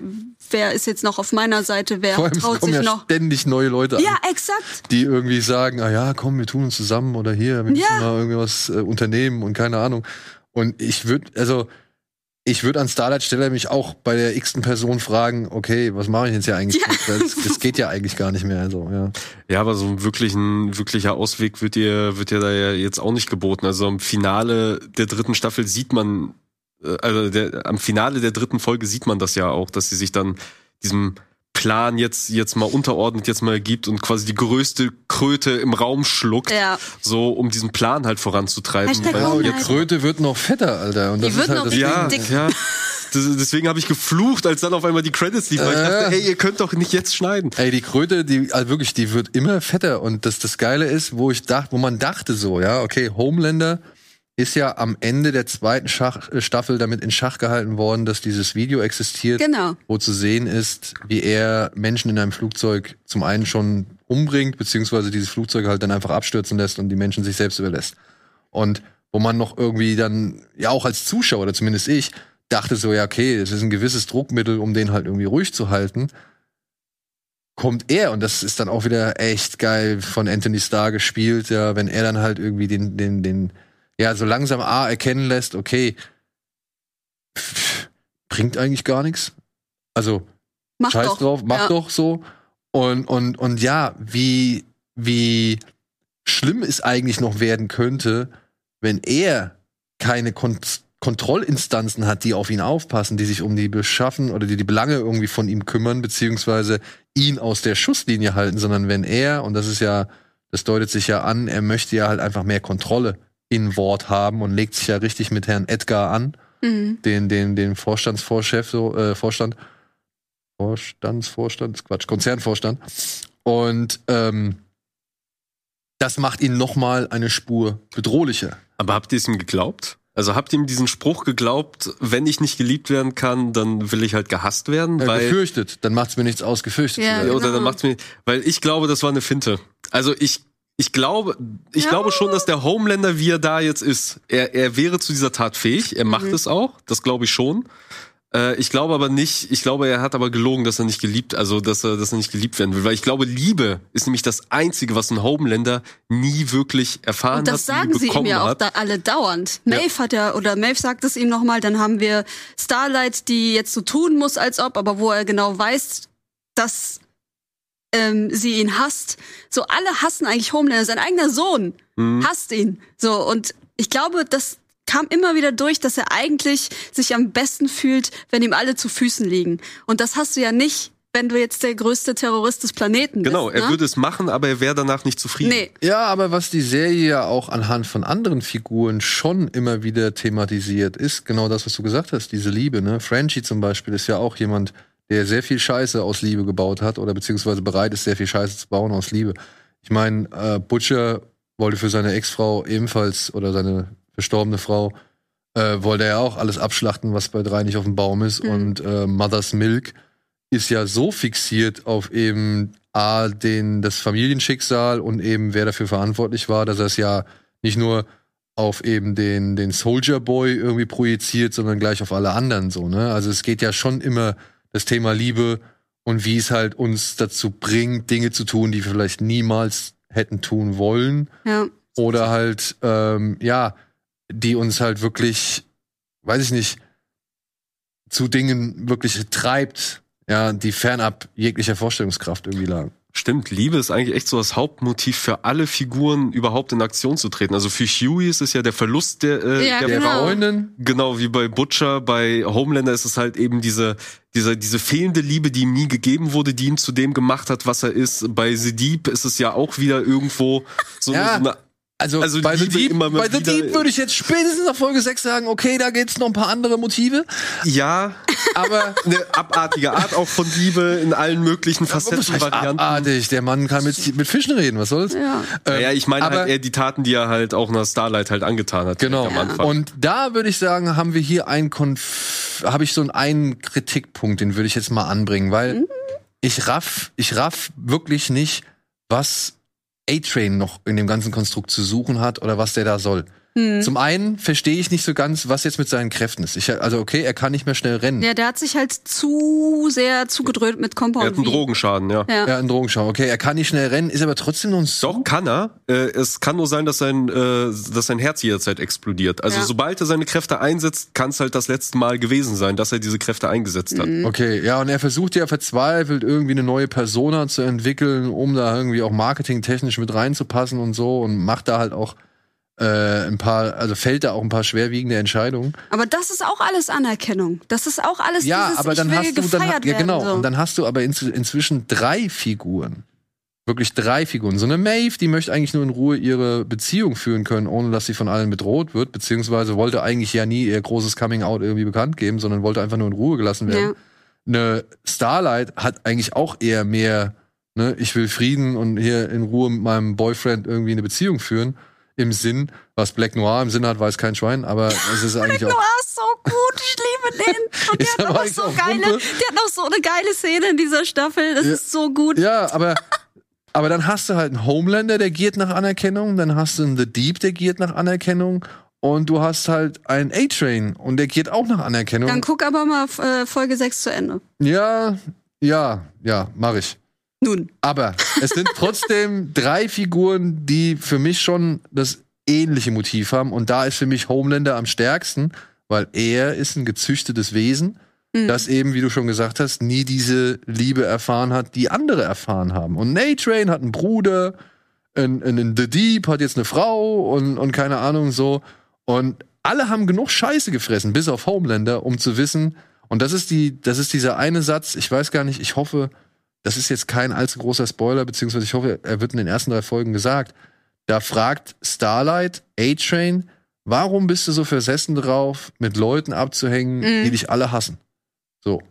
S3: wer ist jetzt noch auf meiner Seite, wer
S1: Vor allem, traut es kommen sich ja noch. ständig neue Leute
S3: an. Ja, exakt.
S1: Die irgendwie sagen, ah ja, komm, wir tun uns zusammen oder hier, wir müssen ja. mal irgendwas äh, unternehmen und keine Ahnung. Und ich würde, also ich würde an Starlight Stelle mich auch bei der x-ten Person fragen, okay, was mache ich jetzt hier eigentlich? Ja. Das, das, geht ja eigentlich gar nicht mehr. Also, ja.
S2: ja, aber so ein wirklichen, wirklicher Ausweg wird dir, wird dir da ja jetzt auch nicht geboten. Also im Finale der dritten Staffel sieht man, äh, also der, am Finale der dritten Folge sieht man das ja auch, dass sie sich dann diesem Plan jetzt jetzt mal unterordnet, jetzt mal gibt und quasi die größte Kröte im Raum schluckt, ja. so um diesen Plan halt voranzutreiben.
S1: Hashtag Weil die Kröte wird noch fetter, Alter. Und das die ist halt das
S2: ja, dick. ja. deswegen habe ich geflucht, als dann auf einmal die Credits liefen. Äh, ich dachte, ey, ihr könnt doch nicht jetzt schneiden.
S1: Ey, die Kröte, die also wirklich, die wird immer fetter. Und das das Geile ist, wo ich dachte, wo man dachte so, ja, okay, Homelander ist ja am Ende der zweiten Schach äh, Staffel damit in Schach gehalten worden, dass dieses Video existiert,
S3: genau.
S1: wo zu sehen ist, wie er Menschen in einem Flugzeug zum einen schon umbringt, beziehungsweise dieses Flugzeug halt dann einfach abstürzen lässt und die Menschen sich selbst überlässt. Und wo man noch irgendwie dann, ja auch als Zuschauer, oder zumindest ich, dachte so, ja, okay, es ist ein gewisses Druckmittel, um den halt irgendwie ruhig zu halten, kommt er, und das ist dann auch wieder echt geil von Anthony Starr gespielt, ja, wenn er dann halt irgendwie den, den, den, ja, so langsam A erkennen lässt, okay, pff, bringt eigentlich gar nichts. Also, mach scheiß doch. drauf, mach ja. doch so. Und, und, und ja, wie, wie schlimm es eigentlich noch werden könnte, wenn er keine Kon Kontrollinstanzen hat, die auf ihn aufpassen, die sich um die beschaffen oder die die Belange irgendwie von ihm kümmern, beziehungsweise ihn aus der Schusslinie halten, sondern wenn er, und das ist ja, das deutet sich ja an, er möchte ja halt einfach mehr Kontrolle in Wort haben und legt sich ja richtig mit Herrn Edgar an, mhm. den, den, den Vorstandsvorchef, so, äh, Vorstand, Vorstandsvorstand, Quatsch, Konzernvorstand. Und ähm, das macht ihn noch mal eine Spur bedrohlicher.
S2: Aber habt ihr es ihm geglaubt? Also habt ihr ihm diesen Spruch geglaubt, wenn ich nicht geliebt werden kann, dann will ich halt gehasst werden?
S1: Ja, weil, gefürchtet, dann macht's mir nichts aus, gefürchtet
S2: ja, zu werden. Oder dann genau. macht's mir, weil ich glaube, das war eine Finte. Also ich ich glaube, ich ja. glaube schon, dass der Homelander, wie er da jetzt ist, er, er wäre zu dieser Tat fähig. Er macht mhm. es auch. Das glaube ich schon. Äh, ich glaube aber nicht, ich glaube, er hat aber gelogen, dass er nicht geliebt, also dass er, dass er nicht geliebt werden will. Weil ich glaube, Liebe ist nämlich das Einzige, was ein Homelander nie wirklich erfahren hat. Und
S3: das hat, sagen sie ihm ja auch da alle dauernd. Maeve ja. hat ja, oder Maeve sagt es ihm nochmal, dann haben wir Starlight, die jetzt so tun muss, als ob, aber wo er genau weiß, dass ähm, sie ihn hasst. So alle hassen eigentlich Homelander. Sein eigener Sohn mhm. hasst ihn. So und ich glaube, dass kam immer wieder durch, dass er eigentlich sich am besten fühlt, wenn ihm alle zu Füßen liegen. Und das hast du ja nicht, wenn du jetzt der größte Terrorist des Planeten
S2: Genau,
S3: bist.
S2: er
S3: ne?
S2: würde es machen, aber er wäre danach nicht zufrieden.
S3: Nee,
S1: Ja, aber was die Serie ja auch anhand von anderen Figuren schon immer wieder thematisiert, ist genau das, was du gesagt hast, diese Liebe. Ne? Frenchie zum Beispiel ist ja auch jemand, der sehr viel Scheiße aus Liebe gebaut hat oder beziehungsweise bereit ist, sehr viel Scheiße zu bauen aus Liebe. Ich meine, äh, Butcher wollte für seine Ex-Frau ebenfalls oder seine verstorbene Frau äh, wollte er auch alles abschlachten, was bei drei nicht auf dem Baum ist.
S3: Mhm.
S1: Und äh, Mother's Milk ist ja so fixiert auf eben A, den, das Familienschicksal und eben wer dafür verantwortlich war, dass er es ja nicht nur auf eben den, den Soldier Boy irgendwie projiziert, sondern gleich auf alle anderen so, ne? Also es geht ja schon immer das Thema Liebe und wie es halt uns dazu bringt, Dinge zu tun, die wir vielleicht niemals hätten tun wollen
S3: ja.
S1: oder halt, ähm, ja, die uns halt wirklich, weiß ich nicht, zu Dingen wirklich treibt, ja, die fernab jeglicher Vorstellungskraft irgendwie lagen.
S2: Stimmt, Liebe ist eigentlich echt so das Hauptmotiv für alle Figuren überhaupt in Aktion zu treten. Also für Huey ist es ja der Verlust der, äh,
S3: Ja,
S2: der
S3: Genau.
S1: Freundin,
S2: Genau, wie bei Butcher, bei Homelander ist es halt eben diese, diese, diese fehlende Liebe, die ihm nie gegeben wurde, die ihn zu dem gemacht hat, was er ist. Bei The Deep ist es ja auch wieder irgendwo so,
S1: Ja.
S2: so eine
S1: also,
S2: Also
S1: bei The Deep, bei The Deep würde ich jetzt spätestens nach Folge 6 sagen, okay, da gibt's noch ein paar andere Motive,
S2: ja,
S1: aber *laughs*
S2: eine abartige Art auch von Liebe in allen möglichen Facetten, Varianten.
S1: abartig, der Mann kann mit, mit Fischen reden, was soll's?
S3: Ja.
S1: Ähm,
S2: ja, ich meine halt eher die Taten, die er halt auch nach Starlight halt angetan hat.
S1: Genau.
S2: Am Anfang.
S1: Und da würde ich sagen, haben wir hier einen Konf habe ich so einen, einen Kritikpunkt, den würde ich jetzt mal anbringen, weil ich raff, ich raff wirklich nicht, was A-Train noch in dem ganzen Konstrukt zu suchen hat oder was der da soll.
S3: Hm.
S1: Zum einen verstehe ich nicht so ganz, was jetzt mit seinen Kräften ist. Ich, also okay, er kann nicht mehr schnell rennen.
S3: ja, der hat sich halt zu sehr zugedröhnt mit
S2: er
S3: Compound
S2: hat einen
S3: V.
S2: Drogenschaden, ja.
S3: Ja.
S1: Ja, ein Drogenschau. Okay, er kann nicht schnell rennen, ist aber trotzdem noch ein
S2: Doch, kann er. Äh, es kann nur sein, dass sein, äh, dass sein Herz jederzeit explodiert. Also
S3: Ja.
S2: sobald er seine Kräfte einsetzt, kann es halt das letzte Mal gewesen sein, dass er diese Kräfte eingesetzt hat.
S1: Okay, ja, und er versucht ja verzweifelt irgendwie eine neue Persona zu entwickeln, um da irgendwie auch marketingtechnisch mit reinzupassen und so und macht da halt auch äh, ein paar, also fällt da auch ein paar schwerwiegende Entscheidungen.
S3: Aber das ist auch alles Anerkennung. Das ist auch alles
S1: Ja,
S3: dieses,
S1: aber dann
S3: ich
S1: hast du dann ja genau,
S3: werden. So.
S1: und dann hast du aber inz inzwischen drei Figuren. Wirklich drei Figuren. So eine Maeve, die möchte eigentlich nur in Ruhe ihre Beziehung führen können, ohne dass sie von allen bedroht wird, beziehungsweise wollte eigentlich ja nie ihr großes Coming Out irgendwie bekannt geben, sondern wollte einfach nur in Ruhe gelassen werden.
S3: ja.
S1: eine Starlight hat eigentlich auch eher mehr, ne, ich will Frieden und hier in Ruhe mit meinem Boyfriend irgendwie eine Beziehung führen. Im Sinn, was Black Noir im Sinn hat, weiß kein Schwein, aber es ist eigentlich
S3: Du
S1: auch.
S3: warst so gut, ich liebe den. Und *laughs* der
S1: Ist
S3: hat
S1: aber
S3: noch so
S1: auch
S3: geile, der hat noch so eine geile Szene in dieser Staffel. Das
S1: Ja.
S3: ist so gut.
S1: Ja, aber, aber dann hast du halt einen Homelander, der giert nach Anerkennung, dann hast du einen The Deep, der giert nach Anerkennung und du hast halt einen A-Train und der giert auch nach Anerkennung.
S3: Dann guck aber mal äh, Folge 6 zu Ende.
S1: ja, ja, ja, mach ich.
S3: Nun.
S1: Aber es sind trotzdem drei Figuren, die für mich schon das ähnliche Motiv haben. Und da ist für mich Homelander am stärksten, weil er ist ein gezüchtetes Wesen,
S3: Mhm.
S1: das eben, wie du schon gesagt hast, nie diese Liebe erfahren hat, die andere erfahren haben. Und A-Train hat einen Bruder, ein, ein, ein The Deep hat jetzt eine Frau und, und keine Ahnung so. Und alle haben genug Scheiße gefressen, bis auf Homelander, um zu wissen, und das ist die, das ist dieser eine Satz, ich weiß gar nicht, ich hoffe, das ist jetzt kein allzu großer Spoiler, beziehungsweise ich hoffe, er wird in den ersten drei Folgen gesagt. Da fragt Starlight A-Train, warum bist du so versessen drauf, mit Leuten abzuhängen,
S3: Mhm.
S1: die dich alle hassen? So.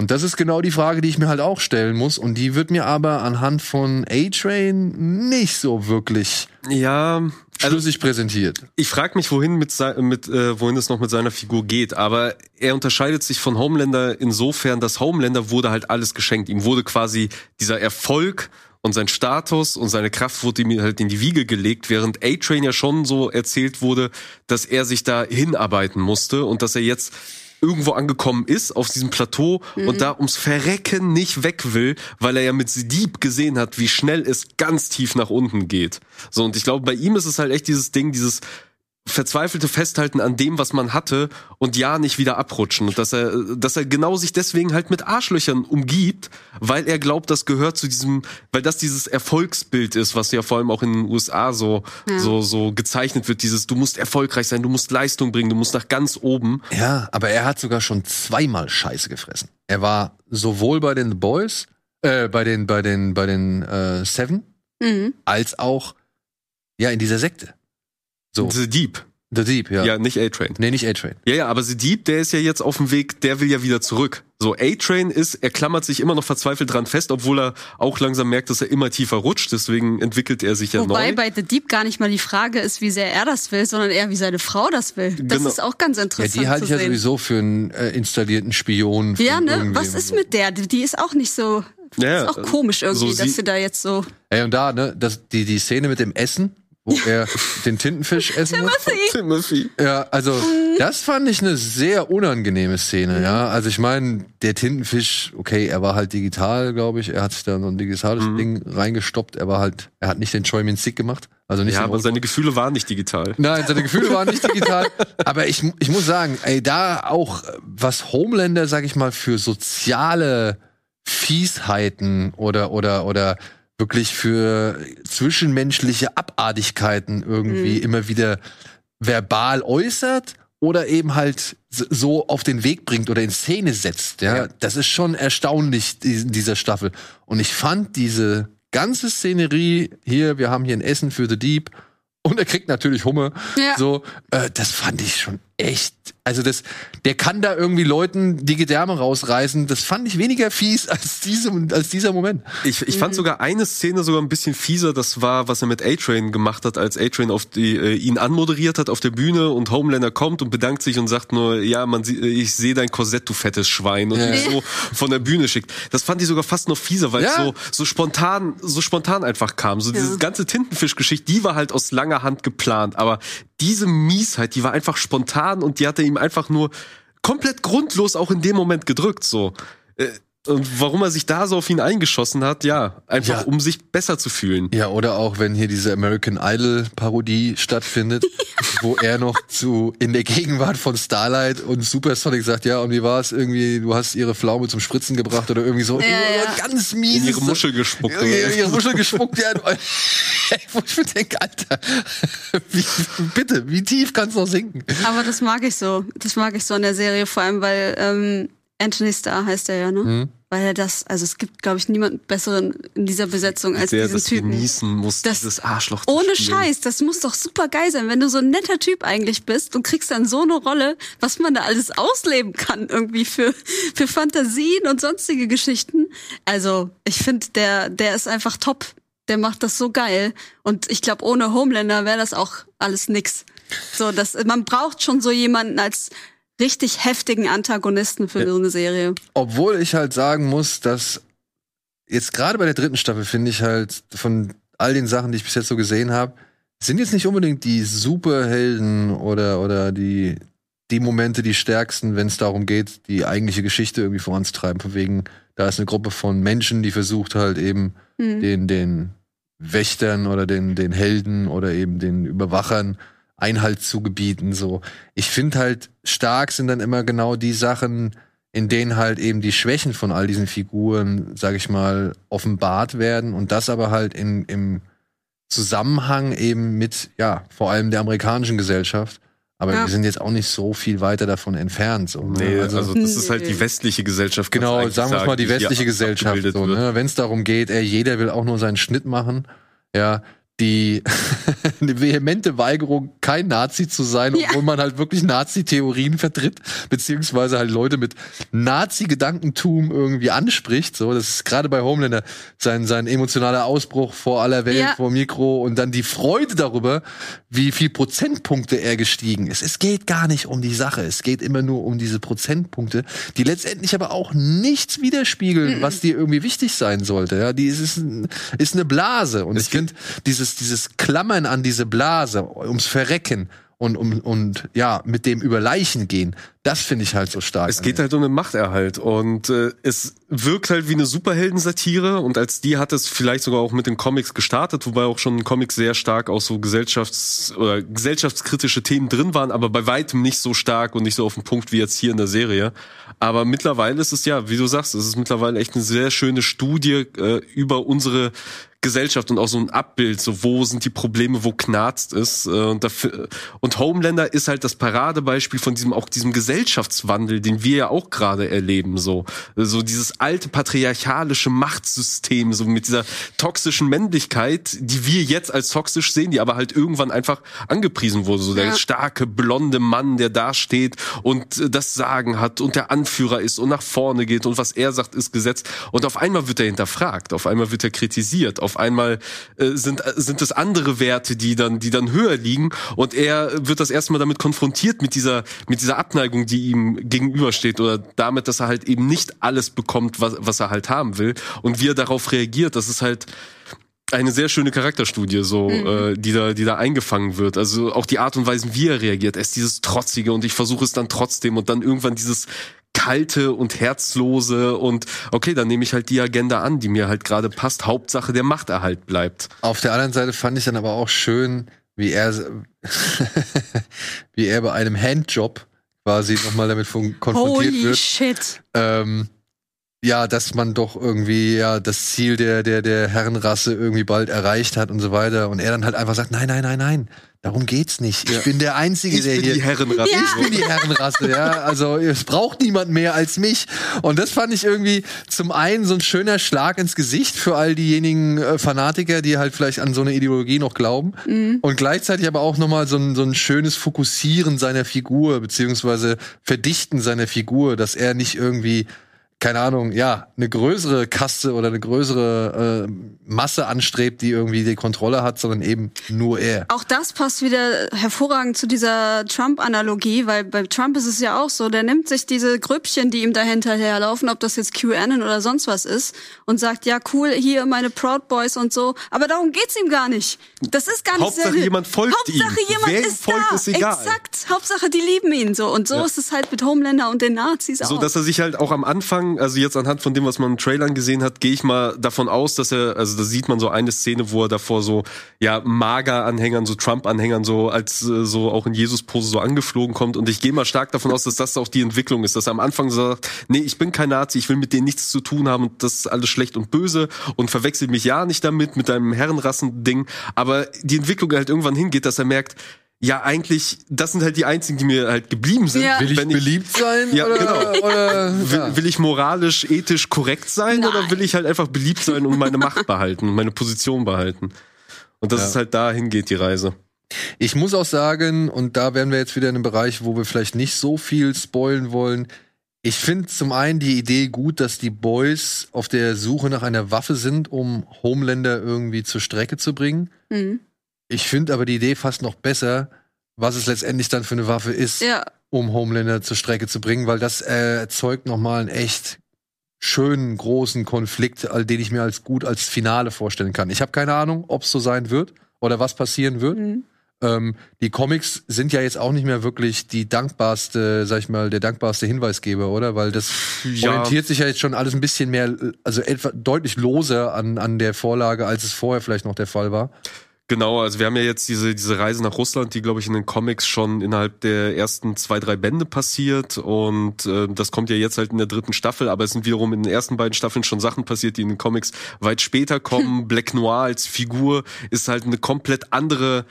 S1: Und das ist genau die Frage, die ich mir halt auch stellen muss. Und die wird mir aber anhand von A-Train nicht so wirklich
S2: Ja, also
S1: schlüssig präsentiert.
S2: ich frage mich, wohin mit, mit äh, wohin es noch mit seiner Figur geht. Aber er unterscheidet sich von Homelander insofern, dass Homelander wurde halt alles geschenkt. Ihm wurde quasi dieser Erfolg und sein Status und seine Kraft wurde ihm halt in die Wiege gelegt, während A-Train ja schon so erzählt wurde, dass er sich da hinarbeiten musste und dass er jetzt irgendwo angekommen ist auf diesem Plateau und da ums Verrecken nicht weg will, weil er ja mit Dieb gesehen hat, wie schnell es ganz tief nach unten geht. So und ich glaube, bei ihm ist es halt echt dieses Ding, dieses verzweifelte Festhalten an dem, was man hatte und ja nicht wieder abrutschen und dass er, dass er genau sich deswegen halt mit Arschlöchern umgibt, weil er glaubt, das gehört zu diesem, weil das dieses Erfolgsbild ist, was ja vor allem auch in den USA so,
S3: Ja.
S2: so, so gezeichnet wird, dieses, du musst erfolgreich sein, du musst Leistung bringen, du musst nach ganz oben.
S1: Ja, aber er hat sogar schon zweimal Scheiße gefressen. Er war sowohl bei den Boys, äh, bei den, bei den, bei den äh, Seven,
S3: Mhm.
S1: als auch ja in dieser Sekte. So,
S2: The Deep.
S1: The Deep, ja.
S2: Ja, nicht A-Train.
S1: Nee, nicht A-Train.
S2: Ja, ja, aber The Deep, der ist ja jetzt auf dem Weg, der will ja wieder zurück. So, A-Train ist, er klammert sich immer noch verzweifelt dran fest, obwohl er auch langsam merkt, dass er immer tiefer rutscht, deswegen entwickelt er sich ja
S3: Wobei
S2: neu.
S3: bei The Deep gar nicht mal die Frage ist, wie sehr er das will, sondern eher, wie seine Frau das will. Das
S2: Genau.
S3: ist auch ganz
S1: Ja,
S3: interessant
S1: die halte ich ja sowieso für einen äh, installierten Spion.
S3: Ja, ne? Was ist mit der? Die die ist auch nicht so.
S2: Ja,
S3: ist auch komisch irgendwie,
S2: so sie-
S3: dass sie da jetzt so.
S1: Ey, und da, ne, das, die, die Szene mit dem Essen, wo er den Tintenfisch essen muss.
S2: Timothy.
S1: Ja, also das fand ich eine sehr unangenehme Szene, ja. Also ich meine, der Tintenfisch, okay, er war halt digital, glaube ich. Er hat sich da so ein digitales Ding reingestoppt. Er war halt, er hat nicht den Choi Min Sik gemacht. Also nicht
S2: Ja, aber seine Gefühle waren nicht digital.
S1: Nein, seine Gefühle waren nicht digital. Aber ich, ich muss sagen, ey, da auch, was Homelander, sag ich mal, für soziale Fiesheiten oder, oder, oder wirklich für zwischenmenschliche Abartigkeiten irgendwie immer wieder verbal äußert oder eben halt so auf den Weg bringt oder in Szene setzt. Ja,
S2: Ja.
S1: das ist schon erstaunlich in dieser Staffel. Und ich fand diese ganze Szenerie hier, wir haben hier ein Essen für The Deep und er kriegt natürlich Humme.
S3: Ja.
S1: So, äh, das fand ich schon echt. Also das, der kann da irgendwie Leuten die Gedärme rausreißen. Das fand ich weniger fies als diese, als dieser Moment.
S2: Ich, ich fand sogar eine Szene sogar ein bisschen fieser. Das war, was er mit A-Train gemacht hat, als A-Train auf die, äh, ihn anmoderiert hat auf der Bühne und Homelander kommt und bedankt sich und sagt nur, ja, man äh, ich sehe dein Korsett, du fettes Schwein und
S1: Ja.
S2: ihn so von der Bühne schickt. Das fand ich sogar fast noch fieser, weil es
S1: Ja.
S2: so, so spontan, so spontan einfach kam. So diese ganze Tintenfischgeschichte, die war halt aus langer Hand geplant, aber diese Miesheit, die war einfach spontan und die hatte ihm einfach nur komplett grundlos auch in dem Moment gedrückt, so. Und warum er sich da so auf ihn eingeschossen hat, ja, einfach
S1: Ja.
S2: um sich besser zu fühlen.
S1: Ja, oder auch wenn hier diese American Idol Parodie stattfindet, *laughs* wo er noch zu in der Gegenwart von Starlight und Supersonic sagt, ja, und wie war es irgendwie, du hast ihre Pflaume zum Spritzen gebracht oder irgendwie so,
S3: Ja, ja.
S1: ganz mies.
S2: In ihre Muschel gespuckt.
S1: Ja, ja, ihre Muschel gespuckt, ja. *laughs* *laughs* Wo ich mir denke, Alter, wie, bitte, wie tief kann's noch sinken?
S3: Aber das mag ich so. Das mag ich so in der Serie, vor allem weil ähm, Anthony Starr heißt er ja, ne?
S1: Mhm.
S3: Weil er das, also es gibt, glaube ich, niemanden besseren in dieser Besetzung als
S2: der
S3: diesen
S2: das
S3: Typen.
S2: genießen muss,
S3: Das-
S2: dieses Arschloch zu
S3: Ohne
S2: spielen.
S3: Scheiß, das muss doch super geil sein, wenn du so ein netter Typ eigentlich bist und kriegst dann so eine Rolle, was man da alles ausleben kann irgendwie für für Fantasien und sonstige Geschichten. Also ich finde, der der ist einfach top. Der macht das so geil und ich glaube, ohne Homelander wäre das auch alles nix. So, das man braucht schon so jemanden als richtig heftigen Antagonisten für so eine Serie.
S1: Obwohl ich halt sagen muss, dass jetzt gerade bei der dritten Staffel finde ich halt von all den Sachen, die ich bis jetzt so gesehen habe, sind jetzt nicht unbedingt die Superhelden oder oder die die Momente die stärksten, wenn es darum geht, die eigentliche Geschichte irgendwie voranzutreiben. Von wegen, da ist eine Gruppe von Menschen, die versucht halt eben
S3: Hm.
S1: den den Wächtern oder den den Helden oder eben den Überwachern Einhalt zu gebieten. So, ich finde halt stark sind dann immer genau die Sachen, in denen halt eben die Schwächen von all diesen Figuren, sag ich mal, offenbart werden und das aber halt in, im Zusammenhang eben mit, ja, vor allem der amerikanischen Gesellschaft. Aber
S3: Ja.
S1: wir sind jetzt auch nicht so viel weiter davon entfernt. So, ne?
S2: Nee, also, das ist halt die westliche Gesellschaft.
S1: Genau, sagen wir mal die westliche Gesellschaft. So, ne? Wenn es darum geht, ey, jeder will auch nur seinen Schnitt machen, ja, die *laughs* eine vehemente Weigerung, kein Nazi zu sein,
S3: Ja.
S1: obwohl man halt wirklich Nazi-Theorien vertritt, beziehungsweise halt Leute mit Nazi-Gedankentum irgendwie anspricht. So, das ist gerade bei Homelander sein, sein emotionaler Ausbruch vor aller Welt,
S3: Ja.
S1: vor Mikro und dann die Freude darüber, wie viel Prozentpunkte er gestiegen ist. Es geht gar nicht um die Sache. Es geht immer nur um diese Prozentpunkte, die letztendlich aber auch nichts widerspiegeln, was dir irgendwie wichtig sein sollte. Ja, die ist, ist, ist eine Blase. Und ich finde, dieses, dieses Klammern an diese Blase, ums Verrecken und, und, und ja, mit dem über Leichen gehen. Das finde ich halt so stark.
S2: Es geht halt um den Machterhalt und äh, es wirkt halt wie eine Superheldensatire und als die hat es vielleicht sogar auch mit den Comics gestartet, wobei auch schon Comics sehr stark auch so gesellschafts- oder gesellschaftskritische Themen drin waren, aber bei weitem nicht so stark und nicht so auf den Punkt wie jetzt hier in der Serie. Aber mittlerweile ist es ja, wie du sagst, es ist mittlerweile echt eine sehr schöne Studie äh, über unsere Gesellschaft und auch so ein Abbild, so wo sind die Probleme, wo knarzt es. Äh, und, dafür, und Homelander ist halt das Paradebeispiel von diesem auch diesem Gesellschaftswandel, den wir ja auch gerade erleben. So, so dieses alte patriarchalische Machtsystem, so mit dieser toxischen Männlichkeit, die wir jetzt als toxisch sehen, die aber halt irgendwann einfach angepriesen wurde. So der
S3: Ja.
S2: starke blonde Mann, der da steht und äh, das Sagen hat und der Anführer ist und nach vorne geht und was er sagt, ist Gesetz. Und auf einmal wird er hinterfragt, auf einmal wird er kritisiert, auf einmal äh, sind äh, sind es andere Werte, die dann die dann höher liegen und er wird das erstmal damit konfrontiert mit dieser mit dieser Abneigung, die ihm gegenübersteht oder damit, dass er halt eben nicht alles bekommt, was was er halt haben will und wie er darauf reagiert. Das ist halt eine sehr schöne Charakterstudie, so, äh, die da, die da eingefangen wird. Also auch die Art und Weise, wie er reagiert. Er ist dieses Trotzige und ich versuche es dann trotzdem und dann irgendwann dieses kalte und herzlose und okay, dann nehme ich halt die Agenda an, die mir halt gerade passt. Hauptsache der Machterhalt bleibt.
S1: Auf der anderen Seite fand ich dann aber auch schön, wie er, *laughs* wie er bei einem Handjob quasi nochmal damit konfrontiert
S3: Holy
S1: wird.
S3: shit.
S1: ähm, ja, dass man doch irgendwie ja das Ziel der der der Herrenrasse irgendwie bald erreicht hat und so weiter und er dann halt einfach sagt, nein, nein, nein, nein, darum geht's nicht. Ich
S2: Ja.
S1: bin der einzige,
S2: Ich
S1: der
S2: bin
S1: hier
S2: die Herrenrasse.
S3: Ja.
S1: ich bin die Herrenrasse, ja. Also es braucht niemand mehr als mich. Und das fand ich irgendwie zum einen so ein schöner Schlag ins Gesicht für all diejenigen äh, Fanatiker, die halt vielleicht an so eine Ideologie noch glauben. Und gleichzeitig aber auch nochmal so ein, so ein schönes Fokussieren seiner Figur, beziehungsweise Verdichten seiner Figur, dass er nicht irgendwie keine Ahnung, ja, eine größere Kaste oder eine größere äh, Masse anstrebt, die irgendwie die Kontrolle hat, sondern eben nur er.
S3: Auch das passt wieder hervorragend zu dieser Trump-Analogie, weil bei Trump ist es ja auch so, der nimmt sich diese Grüppchen, die ihm da hinterherlaufen, ob das jetzt QAnon oder sonst was ist, und sagt, ja cool, hier meine Proud Boys und so, aber darum geht's ihm gar nicht. Das ist gar nicht
S2: Hauptsache,
S3: sehr-
S2: jemand folgt
S3: Hauptsache,
S2: ihm.
S3: jemand
S2: Wer
S3: ist
S2: folgt,
S3: da.
S2: ist egal.
S3: Exakt. Hauptsache, die lieben ihn so. Und so
S2: Ja.
S3: ist es halt mit Homelander und den Nazis auch.
S2: So, dass er sich halt auch am Anfang, also jetzt anhand von dem, was man im Trailern gesehen hat, gehe ich mal davon aus, dass er, also da sieht man so eine Szene, wo er davor so, ja, Mager-Anhängern, so Trump-Anhängern so als äh, so auch in Jesus-Pose so angeflogen kommt. Und ich gehe mal stark davon aus, dass das auch die Entwicklung ist, dass er am Anfang so sagt, nee, ich bin kein Nazi, ich will mit denen nichts zu tun haben und das ist alles schlecht und böse und verwechselt mich ja nicht damit, mit deinem Herrenrassen-Ding. Aber die Entwicklung halt irgendwann hingeht, dass er merkt, ja, eigentlich, das sind halt die einzigen, die mir halt geblieben sind.
S3: Ja.
S1: Will ich
S2: Wenn
S1: beliebt sein?
S2: Ja,
S1: oder,
S2: genau.
S1: oder
S2: Will,
S1: ja.
S2: will ich moralisch, ethisch korrekt sein
S3: Nein.
S2: oder will ich halt einfach beliebt sein und meine Macht behalten und meine Position behalten? Und dass
S1: Ja.
S2: es halt dahin geht, die Reise.
S1: Ich muss auch sagen, und da wären wir jetzt wieder in einem Bereich, wo wir vielleicht nicht so viel spoilen wollen. Ich finde zum einen die Idee gut, dass die Boys auf der Suche nach einer Waffe sind, um Homelander irgendwie zur Strecke zu bringen.
S3: Mhm.
S1: Ich finde aber die Idee fast noch besser, was es letztendlich dann für eine Waffe ist,
S3: Ja,
S1: um Homelander zur Strecke zu bringen, weil das äh, erzeugt noch mal einen echt schönen großen Konflikt, all den ich mir als gut als Finale vorstellen kann. Ich habe keine Ahnung, ob es so sein wird oder was passieren wird.
S3: Mhm.
S1: Ähm, die Comics sind ja jetzt auch nicht mehr wirklich die dankbarste, sag ich mal, der dankbarste Hinweisgeber, oder? Weil das
S2: Ja.
S1: orientiert sich ja jetzt schon alles ein bisschen mehr, also etwa deutlich loser an, an der Vorlage, als es vorher vielleicht noch der Fall war.
S2: Genau, also wir haben ja jetzt diese, diese Reise nach Russland, die, glaube ich, in den Comics schon innerhalb der ersten zwei, drei Bände passiert. Und äh, das kommt ja jetzt halt in der dritten Staffel, aber es sind wiederum in den ersten beiden Staffeln schon Sachen passiert, die in den Comics weit später kommen. *laughs* Black Noir als Figur ist halt eine komplett andere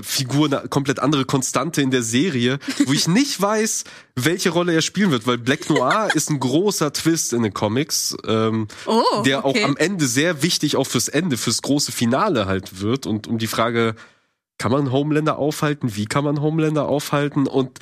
S2: Figur, eine komplett andere Konstante in der Serie, wo ich nicht weiß, welche Rolle er spielen wird, weil Black Noir ist ein großer Twist in den Comics, ähm,
S3: Oh,
S2: der
S3: okay.
S2: auch am Ende sehr wichtig auch fürs Ende, fürs große Finale halt wird und um die Frage, kann man Homelander aufhalten? Wie kann man Homelander aufhalten? Und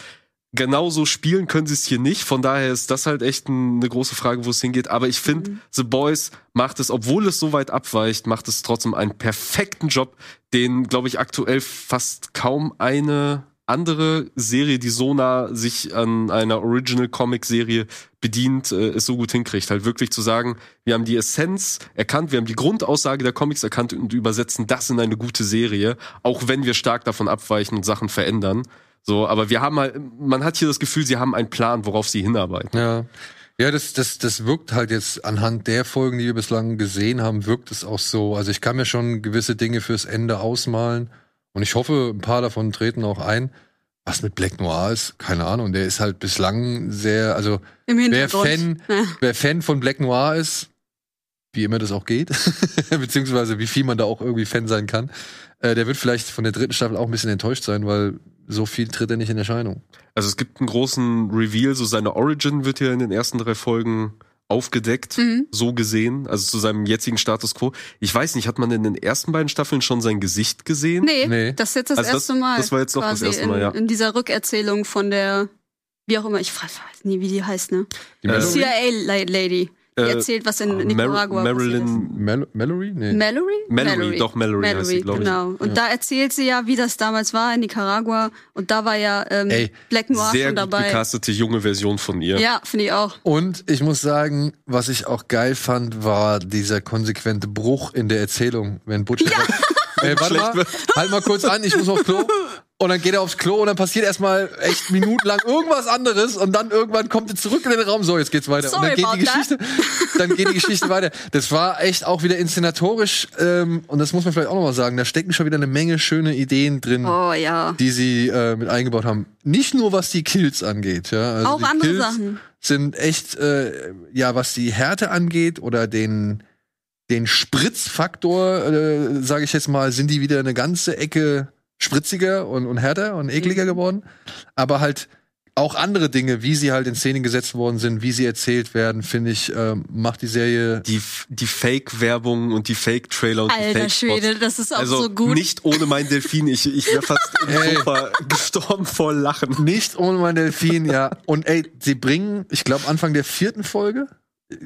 S2: genauso spielen können sie es hier nicht. Von daher ist das halt echt ein, eine große Frage, wo es hingeht. Aber ich finde, The Boys macht es, obwohl es so weit abweicht, macht es trotzdem einen perfekten Job, den, glaube ich, aktuell fast kaum eine andere Serie, die so nah sich an einer Original Comic Serie bedient, äh, es so gut hinkriegt. Halt wirklich zu sagen, wir haben die Essenz erkannt, wir haben die Grundaussage der Comics erkannt und übersetzen das in eine gute Serie, auch wenn wir stark davon abweichen und Sachen verändern. So, aber wir haben halt, man hat hier das Gefühl, sie haben einen Plan, worauf sie hinarbeiten.
S1: Ja. Ja, das, das, das wirkt halt jetzt anhand der Folgen, die wir bislang gesehen haben, wirkt es auch so. Also ich kann mir schon gewisse Dinge fürs Ende ausmalen und ich hoffe, ein paar davon treten auch ein. Was mit Black Noir ist, keine Ahnung. Der ist halt bislang sehr, also
S3: Im
S1: wer. Fan,
S3: Ja.
S1: wer Fan von Black Noir ist, wie immer das auch geht, *laughs* beziehungsweise wie viel man da auch irgendwie Fan sein kann, äh, der wird vielleicht von der dritten Staffel auch ein bisschen enttäuscht sein, weil so viel tritt er nicht in Erscheinung.
S2: Also es gibt einen großen Reveal, so seine Origin wird hier in den ersten drei Folgen aufgedeckt,
S3: Mhm.
S2: so gesehen, also zu seinem jetzigen Status quo. Ich weiß nicht, hat man in den ersten beiden Staffeln schon sein Gesicht gesehen?
S3: Nee,
S1: Nee.
S3: das ist jetzt das
S2: Also das-
S3: erste Mal.
S2: das war jetzt doch das erste Mal,
S3: in,
S2: ja.
S3: In dieser Rückerzählung von der, wie auch immer, ich weiß nie, wie die heißt, ne?
S1: Die?
S3: CIA-Lady. Die
S2: Äh,
S3: erzählt, was in
S2: Mar
S3: Nicaragua passiert ist.
S2: Marilyn
S1: Mal Mallory? Nee.
S3: Mallory?
S2: Mallory, doch, Mallory heißt sie, glaub ich.
S3: genau. Und da erzählt sie ja, wie das damals war in Nicaragua. Und da war ja ähm,
S1: Ey,
S3: Black Noir
S2: sehr
S3: schon
S2: gut
S3: dabei.
S2: gecastete junge Version von ihr.
S3: Ja, finde ich auch.
S1: Und ich muss sagen, was ich auch geil fand, war dieser konsequente Bruch in der Erzählung, wenn Butcher sagt, äh, warte mal, halt mal kurz an, ich muss aufs Klo. *laughs* Und dann geht er aufs Klo und dann passiert erstmal echt minutenlang irgendwas anderes und dann irgendwann kommt er zurück in den Raum. So, jetzt geht's weiter.
S3: Sorry
S1: und dann geht die
S3: about
S1: Geschichte, dann geht die Geschichte weiter. Das war echt auch wieder inszenatorisch ähm, und das muss man vielleicht auch nochmal sagen. Da stecken schon wieder eine Menge schöne Ideen drin
S3: Oh ja.
S1: die sie äh, mit eingebaut haben. Nicht nur was die Kills angeht, ja. Also
S3: Auch andere
S1: Kills
S3: Sachen.
S1: sind echt, äh, ja, was die Härte angeht oder den den Spritzfaktor, äh, sage ich jetzt mal, sind die wieder eine ganze Ecke spritziger und, und härter und ekliger geworden. Aber halt auch andere Dinge, wie sie halt in Szene gesetzt worden sind, wie sie erzählt werden, finde ich, ähm, macht die Serie
S2: Die, die Fake-Werbung und die Fake-Trailer und die
S3: Alter
S2: Fake-Spots.
S3: Schwede, das ist auch
S2: Also
S3: so gut.
S2: nicht ohne mein Delfin. Ich, ich wäre fast im *laughs*
S1: Ey.
S2: Sofa gestorben vor Lachen.
S1: Nicht ohne mein Delfin, ja. Und ey, sie bringen, ich glaube, Anfang der vierten Folge,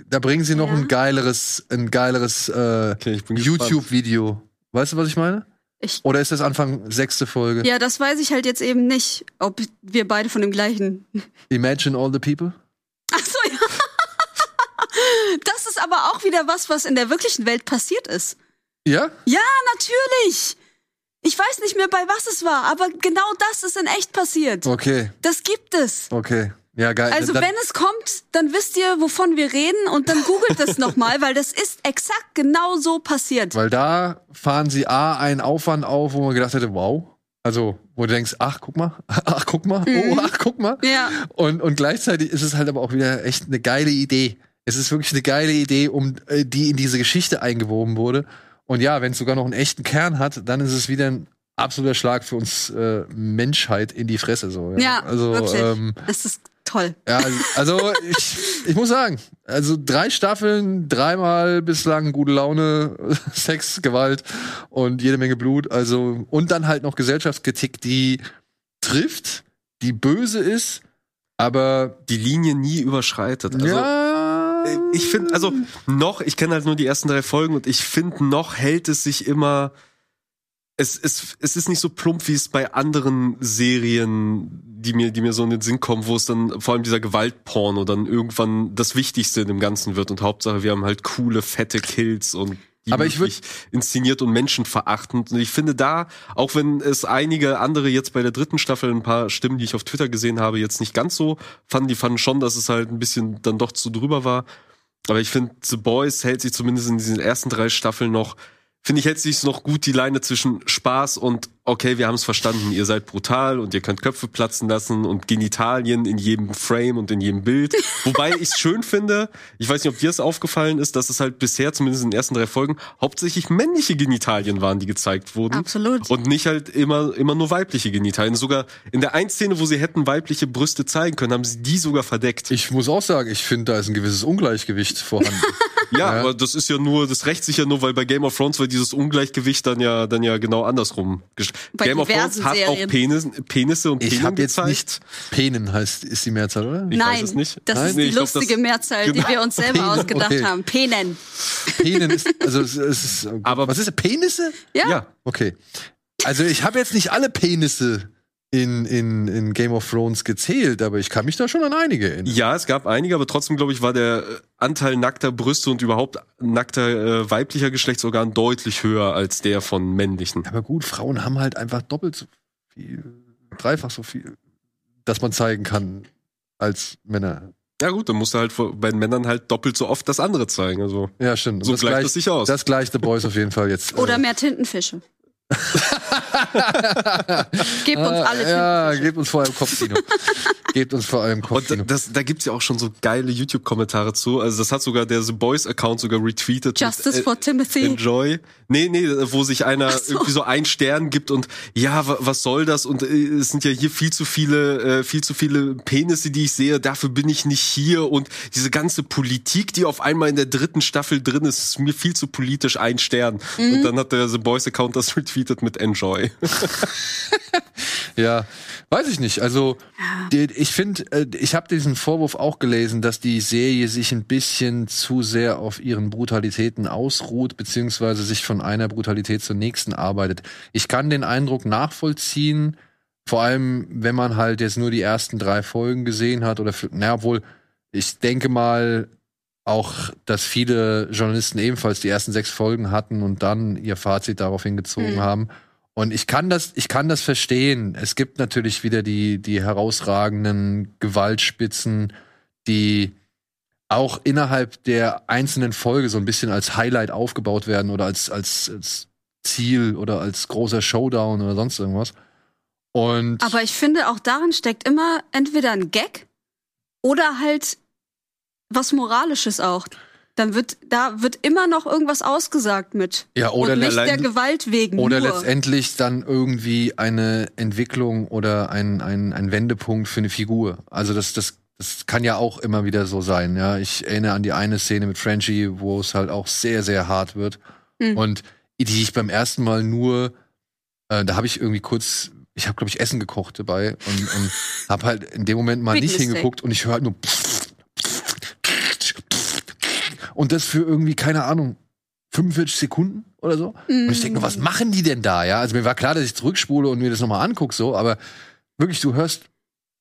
S1: da bringen sie noch
S3: Ja.
S1: ein geileres, ein geileres äh,
S2: Okay.
S1: YouTube-Video. Weißt du, was ich meine?
S3: Ich,
S1: Oder ist das Anfang sechste Folge?
S3: ja, das weiß ich halt jetzt eben nicht, ob wir beide von dem gleichen.
S1: Imagine all the people?
S3: Ach so, ja. *laughs* Das ist aber auch wieder was, was in der wirklichen Welt passiert ist.
S1: Ja?
S3: Ja, natürlich. Ich weiß nicht mehr, bei was es war, aber genau das ist in echt passiert.
S1: Okay,
S3: Das gibt es.
S1: okay. Ja, geil.
S3: Also
S1: Dann-
S3: wenn es kommt, dann wisst ihr, wovon wir reden und dann googelt es *laughs* nochmal, weil das ist exakt genau so passiert.
S1: Weil da fahren sie A einen Aufwand auf, wo man gedacht hätte, wow. Also, wo du denkst, ach, guck mal, *laughs* ach, guck mal, oh, ach, guck mal.
S3: Mhm. Ja.
S1: Und, und gleichzeitig ist es halt aber auch wieder echt eine geile Idee. Es ist wirklich eine geile Idee, um äh, die in diese Geschichte eingewoben wurde. Und ja, wenn es sogar noch einen echten Kern hat, dann ist es wieder ein absoluter Schlag für uns äh, Menschheit in die Fresse. So, ja.
S3: Ja,
S1: also
S3: wirklich.
S1: ähm,
S3: Das ist toll.
S1: ja, also ich, ich muss sagen, also drei Staffeln, dreimal bislang gute Laune, *laughs* Sex, Gewalt und jede Menge Blut. Also und dann halt noch Gesellschaftskritik, die trifft, die böse ist, aber
S2: Die Linie nie überschreitet. Also,
S1: ja,
S2: äh, ich finde, also noch, ich kenne halt nur die ersten drei Folgen und ich finde, noch hält es sich immer. Es, es, es ist nicht so plump, wie es bei anderen Serien, die mir, die mir so in den Sinn kommen, wo es dann vor allem dieser Gewaltporno dann irgendwann das Wichtigste in dem Ganzen wird und Hauptsache wir haben halt coole, fette Kills und die
S1: Aber ich
S2: wirklich inszeniert und menschenverachtend. Und ich finde da, auch wenn es einige andere jetzt bei der dritten Staffel, ein paar Stimmen, die ich auf Twitter gesehen habe, jetzt nicht ganz so fanden, die fanden schon, dass es halt ein bisschen dann doch zu drüber war. Aber ich finde, The Boys hält sich zumindest in diesen ersten drei Staffeln noch, finde ich, hält sich noch gut die Leine zwischen Spaß und okay, wir haben es verstanden, ihr seid brutal und ihr könnt Köpfe platzen lassen und Genitalien in jedem Frame und in jedem Bild. *laughs* Wobei ich es schön finde, ich weiß nicht, ob dir es aufgefallen ist, dass es halt bisher, zumindest in den ersten drei Folgen, hauptsächlich männliche Genitalien waren, die gezeigt wurden.
S3: Absolut.
S2: Und nicht halt immer, immer nur weibliche Genitalien. Sogar in der einen Szene, wo sie hätten weibliche Brüste zeigen können, haben sie die sogar verdeckt.
S1: ich muss auch sagen, ich finde, da ist ein gewisses Ungleichgewicht vorhanden. *laughs*
S2: Ja,
S1: Ja.
S2: aber das ist ja nur, das rächt sich ja nur, weil bei Game of Thrones war dieses Ungleichgewicht dann ja, dann ja genau andersrum.
S3: Bei
S2: Game of Thrones hat auch
S3: Serien.
S2: Penis, Penisse und
S1: ich
S2: Penen
S1: habe jetzt
S2: gezeigt.
S1: nicht Penen heißt ist die Mehrzahl, oder?
S2: Ich
S3: Nein,
S2: weiß es nicht.
S3: das
S1: Nein?
S3: ist
S2: Nee,
S3: die
S2: glaub, das-
S3: lustige Mehrzahl, die
S2: Genau.
S3: wir uns selber
S1: Penen,
S3: ausgedacht
S1: okay.
S3: haben. Penen.
S1: Penen ist *laughs* also es, ist
S2: Aber-
S1: was ist das? Penisse?
S3: Ja.
S2: Ja.
S1: Okay. Also ich habe jetzt nicht alle Penisse in, in, in Game of Thrones gezählt, aber ich kann mich da schon an einige erinnern.
S2: Ja, es gab einige, aber trotzdem, glaube ich, war der Anteil nackter Brüste und überhaupt nackter äh, weiblicher Geschlechtsorgan deutlich höher als der von männlichen.
S1: Aber gut, Frauen haben halt einfach doppelt so viel. dreifach so viel, dass man zeigen kann als Männer.
S2: Ja gut, dann musst du halt bei den Männern halt doppelt so oft das andere zeigen. Also
S1: Ja, stimmt. Und
S2: so
S1: das
S2: gleicht das sich aus.
S1: Das gleicht The Boys auf jeden Fall jetzt.
S3: Oder
S1: äh,
S3: mehr Tintenfische. *laughs* *laughs* Gebt uns alle
S1: Ah, Ja,
S3: Tintenfische.
S1: gebt uns vor allem Kopfkino. *laughs* gebt uns vor allem
S2: Und
S1: Kopfkino.
S2: das, da gibt's ja auch schon so geile YouTube-Kommentare zu. Also das hat sogar der The Boys-Account sogar retweetet.
S3: Justice
S2: mit, äh,
S3: for Timothy.
S2: Enjoy. Nee, nee, wo sich einer
S3: so.
S2: irgendwie so einen Stern gibt und ja, wa- was soll das? Und äh, es sind ja hier viel zu viele, äh, viel zu viele Penisse, die ich sehe. Dafür bin ich nicht hier. Und diese ganze Politik, die auf einmal in der dritten Staffel drin ist, ist mir viel zu politisch ein Stern.
S3: Mhm.
S2: Und dann hat der The Boys Account das *laughs* retweetet mit Enjoy. *laughs*
S1: Ja, weiß ich nicht. Also ich finde, äh, ich habe diesen Vorwurf auch gelesen, dass die Serie sich ein bisschen zu sehr auf ihren Brutalitäten ausruht, beziehungsweise sich von einer Brutalität zur nächsten arbeitet. Ich kann den Eindruck nachvollziehen, vor allem wenn man halt jetzt nur die ersten drei Folgen gesehen hat oder, na, obwohl ich denke mal auch, dass viele Journalisten ebenfalls die ersten sechs Folgen hatten und dann ihr Fazit daraufhin gezogen
S3: Mhm.
S1: haben. Und ich kann das, ich kann das verstehen. Es gibt natürlich wieder die, die herausragenden Gewaltspitzen, die auch innerhalb der einzelnen Folge so ein bisschen als Highlight aufgebaut werden oder als, als, als Ziel oder als großer Showdown oder sonst irgendwas. Und
S3: Aber ich finde, auch darin steckt immer entweder ein Gag oder halt was Moralisches auch. Dann wird, da wird immer noch irgendwas ausgesagt mit.
S1: ja, oder
S3: und nicht der Gewalt wegen.
S1: Oder
S3: nur.
S1: letztendlich dann irgendwie eine Entwicklung oder ein, ein, ein Wendepunkt für eine Figur. Also das, das, das kann ja auch immer wieder so sein. Ja, ich erinnere an die eine Szene mit Frenchie, wo es halt auch sehr, sehr hart wird.
S3: Mhm.
S1: Und die ich beim ersten Mal nur, äh, da habe ich irgendwie kurz, ich habe glaube ich Essen gekocht dabei und, und *laughs* habe halt in dem Moment mal
S3: Big
S1: nicht
S3: mistake.
S1: hingeguckt und ich höre halt nur und das für irgendwie keine Ahnung 45 Sekunden oder so. Und ich denke nur, was machen die denn da? Ja, also mir war klar, dass ich zurückspule und mir das nochmal angucke, so, aber wirklich, du hörst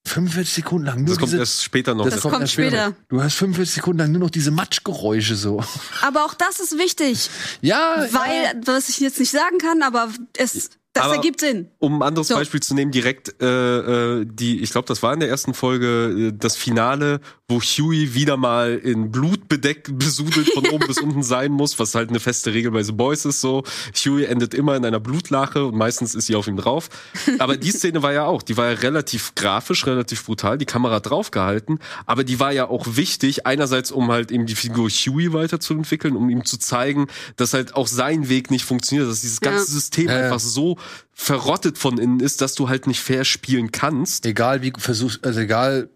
S1: 45 Sekunden lang nur
S2: Das kommt
S1: diese.
S2: erst später noch.
S3: Das kommt
S1: erst
S3: später.
S1: Du hörst 45 Sekunden lang nur noch diese Matschgeräusche so.
S3: Aber auch das ist wichtig,
S1: Ja,
S3: weil, was ich jetzt nicht sagen kann, aber es, das
S2: Aber-
S3: ergibt Sinn.
S2: Um ein anderes
S3: So.
S2: Beispiel zu nehmen, direkt äh, äh, die, ich glaube, das war in der ersten Folge äh, das Finale, wo Huey wieder mal in Blut bedeckt, *laughs* besudelt von oben bis unten sein muss, was halt eine feste Regel bei The Boys ist so. Huey endet immer in einer Blutlache und meistens ist sie auf ihm drauf. Aber die Szene war ja auch, die war ja relativ grafisch, relativ brutal, die Kamera draufgehalten, aber die war ja auch wichtig, einerseits um halt eben die Figur Huey weiterzuentwickeln, um ihm zu zeigen, dass halt auch sein Weg nicht funktioniert, dass dieses ganze
S3: Ja.
S2: System
S1: Ja, ja.
S2: einfach so verrottet von innen ist, dass du halt nicht fair spielen kannst.
S1: egal wie du versuchst, also egal,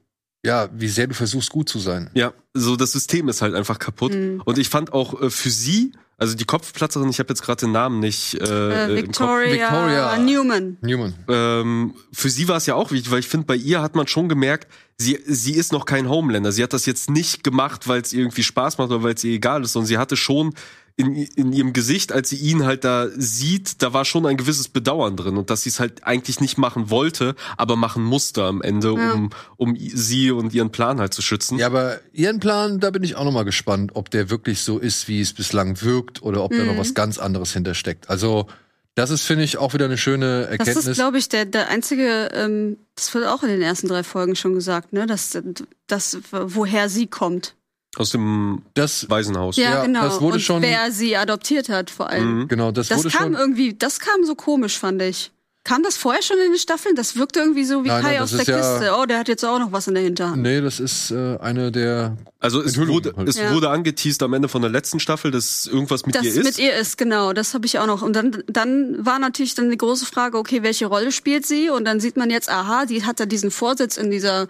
S1: ja, wie sehr du versuchst, gut zu sein.
S2: Ja, so das System ist halt einfach kaputt.
S3: Mhm.
S2: Und ich fand auch äh, für sie, also die Kopfplatzerin, ich habe jetzt gerade den Namen nicht äh,
S3: Äh,
S2: im Kopf.
S3: Victoria,
S1: Victoria.
S3: Newman.
S1: Newman.
S2: Ähm, für sie war es ja auch wichtig, weil ich finde, bei ihr hat man schon gemerkt, sie, sie ist noch kein Homelander. Sie hat das jetzt nicht gemacht, weil es ihr irgendwie Spaß macht oder weil es ihr egal ist, sondern sie hatte schon in, in ihrem Gesicht, als sie ihn halt da sieht, da war schon ein gewisses Bedauern drin und dass sie es halt eigentlich nicht machen wollte, aber machen musste am Ende,
S3: Ja.
S2: um, um sie und ihren Plan halt zu schützen.
S1: Ja, aber ihren Plan, da bin ich auch noch mal gespannt, ob der wirklich so ist, wie es bislang wirkt, oder ob da
S3: Mhm.
S1: noch was ganz anderes hintersteckt. Also, das ist, finde ich, auch wieder eine schöne
S3: Das
S1: Erkenntnis.
S3: ist, glaube ich, der, der einzige, ähm, das wird auch in den ersten drei Folgen schon gesagt, ne, dass, dass woher sie kommt.
S2: Aus dem
S1: das,
S2: Waisenhaus.
S3: Ja,
S1: Ja,
S3: genau.
S1: das wurde
S3: Und
S1: schon-
S3: wer sie adoptiert hat, vor allem.
S2: Mhm.
S1: genau, das,
S3: Das
S1: wurde
S3: kam
S1: schon.
S3: irgendwie, das kam so komisch, fand ich. Kam das vorher schon in den Staffeln? Das wirkte irgendwie so wie
S1: Nein,
S3: Kai
S1: nein,
S3: aus der
S1: ist ja-
S3: Kiste. Oh, der hat jetzt auch noch was in der Hinterhand.
S1: Nee, das ist äh, eine der.
S2: Also es wurde,
S1: halt.
S2: es
S3: Ja.
S2: wurde angeteased am Ende von der letzten Staffel, dass irgendwas mit
S3: das
S2: ihr ist.
S3: mit ihr ist, genau, das habe ich auch noch. Und dann, dann war natürlich dann die große Frage, okay, welche Rolle spielt sie? Und dann sieht man jetzt, aha, die hat da diesen Vorsitz in dieser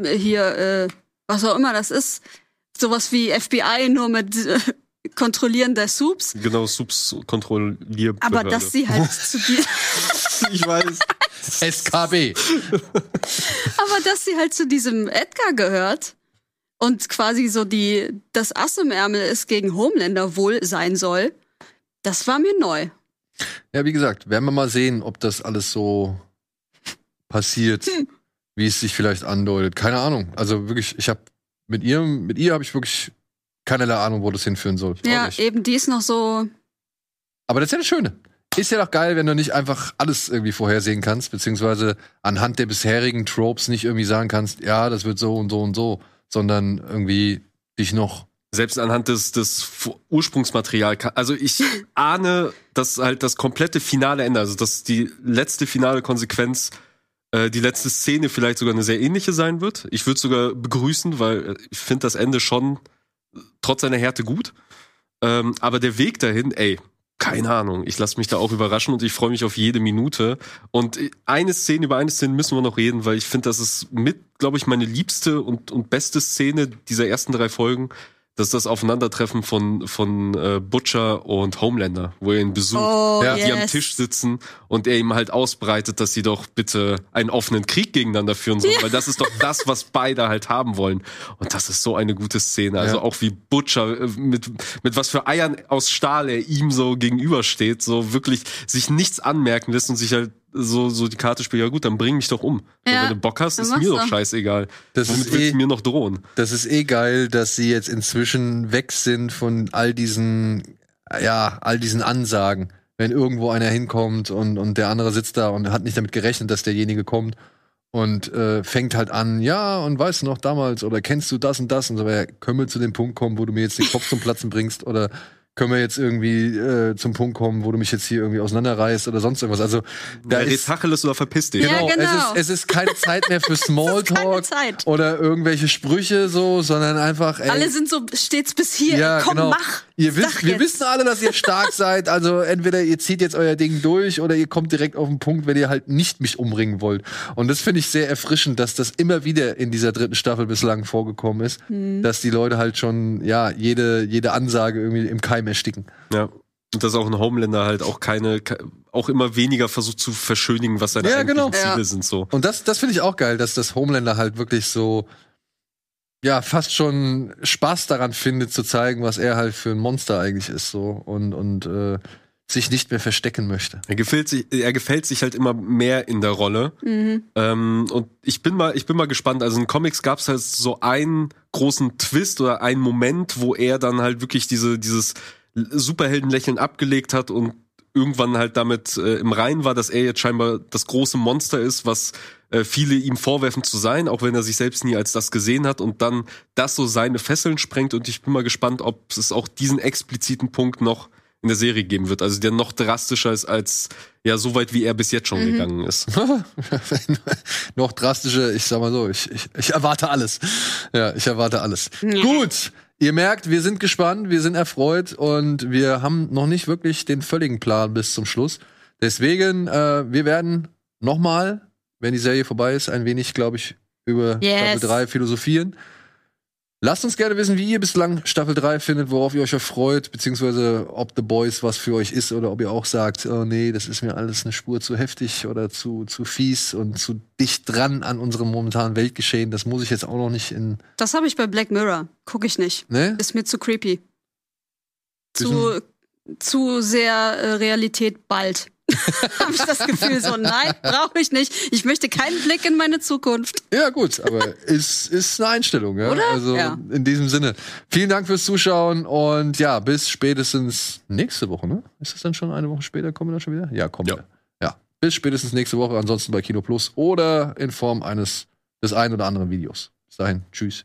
S3: äh, hier, äh, was auch immer das ist, sowas wie FBI nur mit äh, Kontrollieren der Soups.
S2: Genau, Subs kontrolliert.
S3: Aber dass sie halt *laughs* zu dir,
S2: ich weiß.
S1: SKB. *laughs*
S3: aber dass sie halt zu diesem Edgar gehört und quasi so die das Ass im Ärmel ist gegen Homelander wohl sein soll, das war mir neu.
S1: Ja, wie gesagt, werden wir mal sehen, ob das alles so passiert,
S3: Hm.
S1: wie es sich vielleicht andeutet. Keine Ahnung. Also wirklich, ich habe mit ihr, mit ihr habe ich wirklich keinerlei Ahnung, wo das hinführen soll.
S3: Ja, eben die ist noch so
S1: Aber das ist ja das Schöne. ist ja doch geil, wenn du nicht einfach alles irgendwie vorhersehen kannst, beziehungsweise anhand der bisherigen Tropes nicht irgendwie sagen kannst, ja, das wird so und so und so, sondern irgendwie dich noch
S2: selbst anhand des, des Ursprungsmaterial, also ich *laughs* ahne, dass halt das komplette finale Ende, also dass die letzte finale Konsequenz, äh, die letzte Szene vielleicht sogar eine sehr ähnliche sein wird. Ich würde sogar begrüßen, weil ich finde das Ende schon trotz seiner Härte gut. Ähm, aber der Weg dahin, ey, keine Ahnung. Ich lasse mich da auch überraschen und ich freue mich auf jede Minute. Und eine Szene, über eine Szene müssen wir noch reden, weil ich finde, das ist mit, glaube ich, meine liebste und, und beste Szene dieser ersten drei Folgen das ist das Aufeinandertreffen von, von äh, Butcher und Homelander, wo er ihn besucht,
S3: Oh,
S2: die
S3: yes.
S2: am Tisch sitzen und er ihm halt ausbreitet, dass sie doch bitte einen offenen Krieg gegeneinander führen sollen, weil das ist doch das, was beide halt haben wollen. Und das ist so eine gute Szene. Also
S1: Ja.
S2: auch wie Butcher äh, mit, mit was für Eiern aus Stahl er ihm so gegenübersteht, so wirklich sich nichts anmerken lässt und sich halt so, so die Karte spielt, ja gut, dann bring mich doch um.
S3: Ja,
S2: wenn du Bock hast, ist mir doch scheißegal.
S1: Das
S2: Womit
S1: ist
S2: willst
S1: eh-
S2: du mir noch drohen?
S1: Das ist eh geil, dass sie jetzt inzwischen weg sind von all diesen, ja, all diesen Ansagen. Wenn irgendwo einer hinkommt und, und der andere sitzt da und hat nicht damit gerechnet, dass derjenige kommt und äh, fängt halt an, ja, und weißt du noch damals oder kennst du das und das und so, ja, können wir zu dem Punkt kommen, wo du mir jetzt den Kopf zum Platzen bringst oder können wir jetzt irgendwie äh, zum Punkt kommen, wo du mich jetzt hier irgendwie auseinanderreißt oder sonst irgendwas. Also da
S2: Wer
S1: ist
S2: Tacheles oder verpiss dich?
S3: Ja, genau.
S1: Es, ist, es ist keine Zeit mehr für *laughs* Smalltalk oder irgendwelche Sprüche so, sondern einfach ey,
S3: Alle sind so stets bis hier.
S1: ja,
S3: Komm,
S1: genau.
S3: mach.
S1: Ihr wisst, wir wissen alle, dass ihr stark *laughs* seid. Also entweder ihr zieht jetzt euer Ding durch oder ihr kommt direkt auf den Punkt, wenn ihr halt nicht mich umbringen wollt. Und das finde ich sehr erfrischend, dass das immer wieder in dieser dritten Staffel bislang vorgekommen ist,
S3: Hm.
S1: dass die Leute halt schon ja jede jede Ansage irgendwie im Keim ersticken.
S2: Ja. Und dass auch ein Homelander halt auch keine, ke- auch immer weniger versucht zu verschönigen, was seine
S1: Ja,
S2: eigentlichen
S1: genau.
S2: Ziele
S3: Ja.
S2: sind, so.
S1: Und das, das finde ich auch geil, dass das Homelander halt wirklich so, ja, fast schon Spaß daran findet, zu zeigen, was er halt für ein Monster eigentlich ist, so. Und, und äh, sich nicht mehr verstecken möchte.
S2: Er gefällt sich, er gefällt sich halt immer mehr in der Rolle.
S3: Mhm.
S2: Ähm, und ich bin mal, ich bin mal gespannt. Also in Comics gab es halt so einen großen Twist oder einen Moment, wo er dann halt wirklich diese, dieses Superheldenlächeln abgelegt hat und irgendwann halt damit äh, im Reinen war, dass er jetzt scheinbar das große Monster ist, was äh, viele ihm vorwerfen zu sein, auch wenn er sich selbst nie als das gesehen hat und dann das so seine Fesseln sprengt und ich bin mal gespannt, ob es auch diesen expliziten Punkt noch in der Serie geben wird, also der noch drastischer ist als ja so weit wie er bis jetzt schon gegangen ist. *laughs*
S1: Noch drastischer, ich sag mal so, ich, ich, ich erwarte alles. Ja, ich erwarte alles. Gut. Ihr merkt, wir sind gespannt, wir sind erfreut und wir haben noch nicht wirklich den völligen Plan bis zum Schluss. Deswegen, äh, wir werden nochmal, wenn die Serie vorbei ist, ein wenig, glaube ich, über
S3: Yes.
S1: Staffel 3 philosophieren. Lasst uns gerne wissen, wie ihr bislang Staffel 3 findet, worauf ihr euch erfreut, beziehungsweise ob The Boys was für euch ist oder ob ihr auch sagt, oh nee, das ist mir alles eine Spur zu heftig oder zu, zu fies und zu dicht dran an unserem momentanen Weltgeschehen. Das muss ich jetzt auch noch nicht in.
S3: Das habe ich bei Black Mirror. Guck ich nicht.
S1: Ne?
S3: Ist mir zu creepy. Zu, zu sehr äh, Realität bald. *laughs* habe ich das Gefühl so, nein, brauche ich nicht. Ich möchte keinen Blick in meine Zukunft.
S1: Ja, gut, aber ist, ist eine Einstellung, ja.
S3: Oder?
S1: Also
S3: Ja.
S1: in diesem Sinne. Vielen Dank fürs Zuschauen und ja, bis spätestens nächste Woche, ne? Ist das dann schon eine Woche später? Kommen wir dann schon wieder? Ja, kommen
S2: Ja.
S1: wir. Ja. Bis spätestens nächste Woche, ansonsten bei Kino Plus oder in Form eines des einen oder anderen Videos. Bis dahin, tschüss.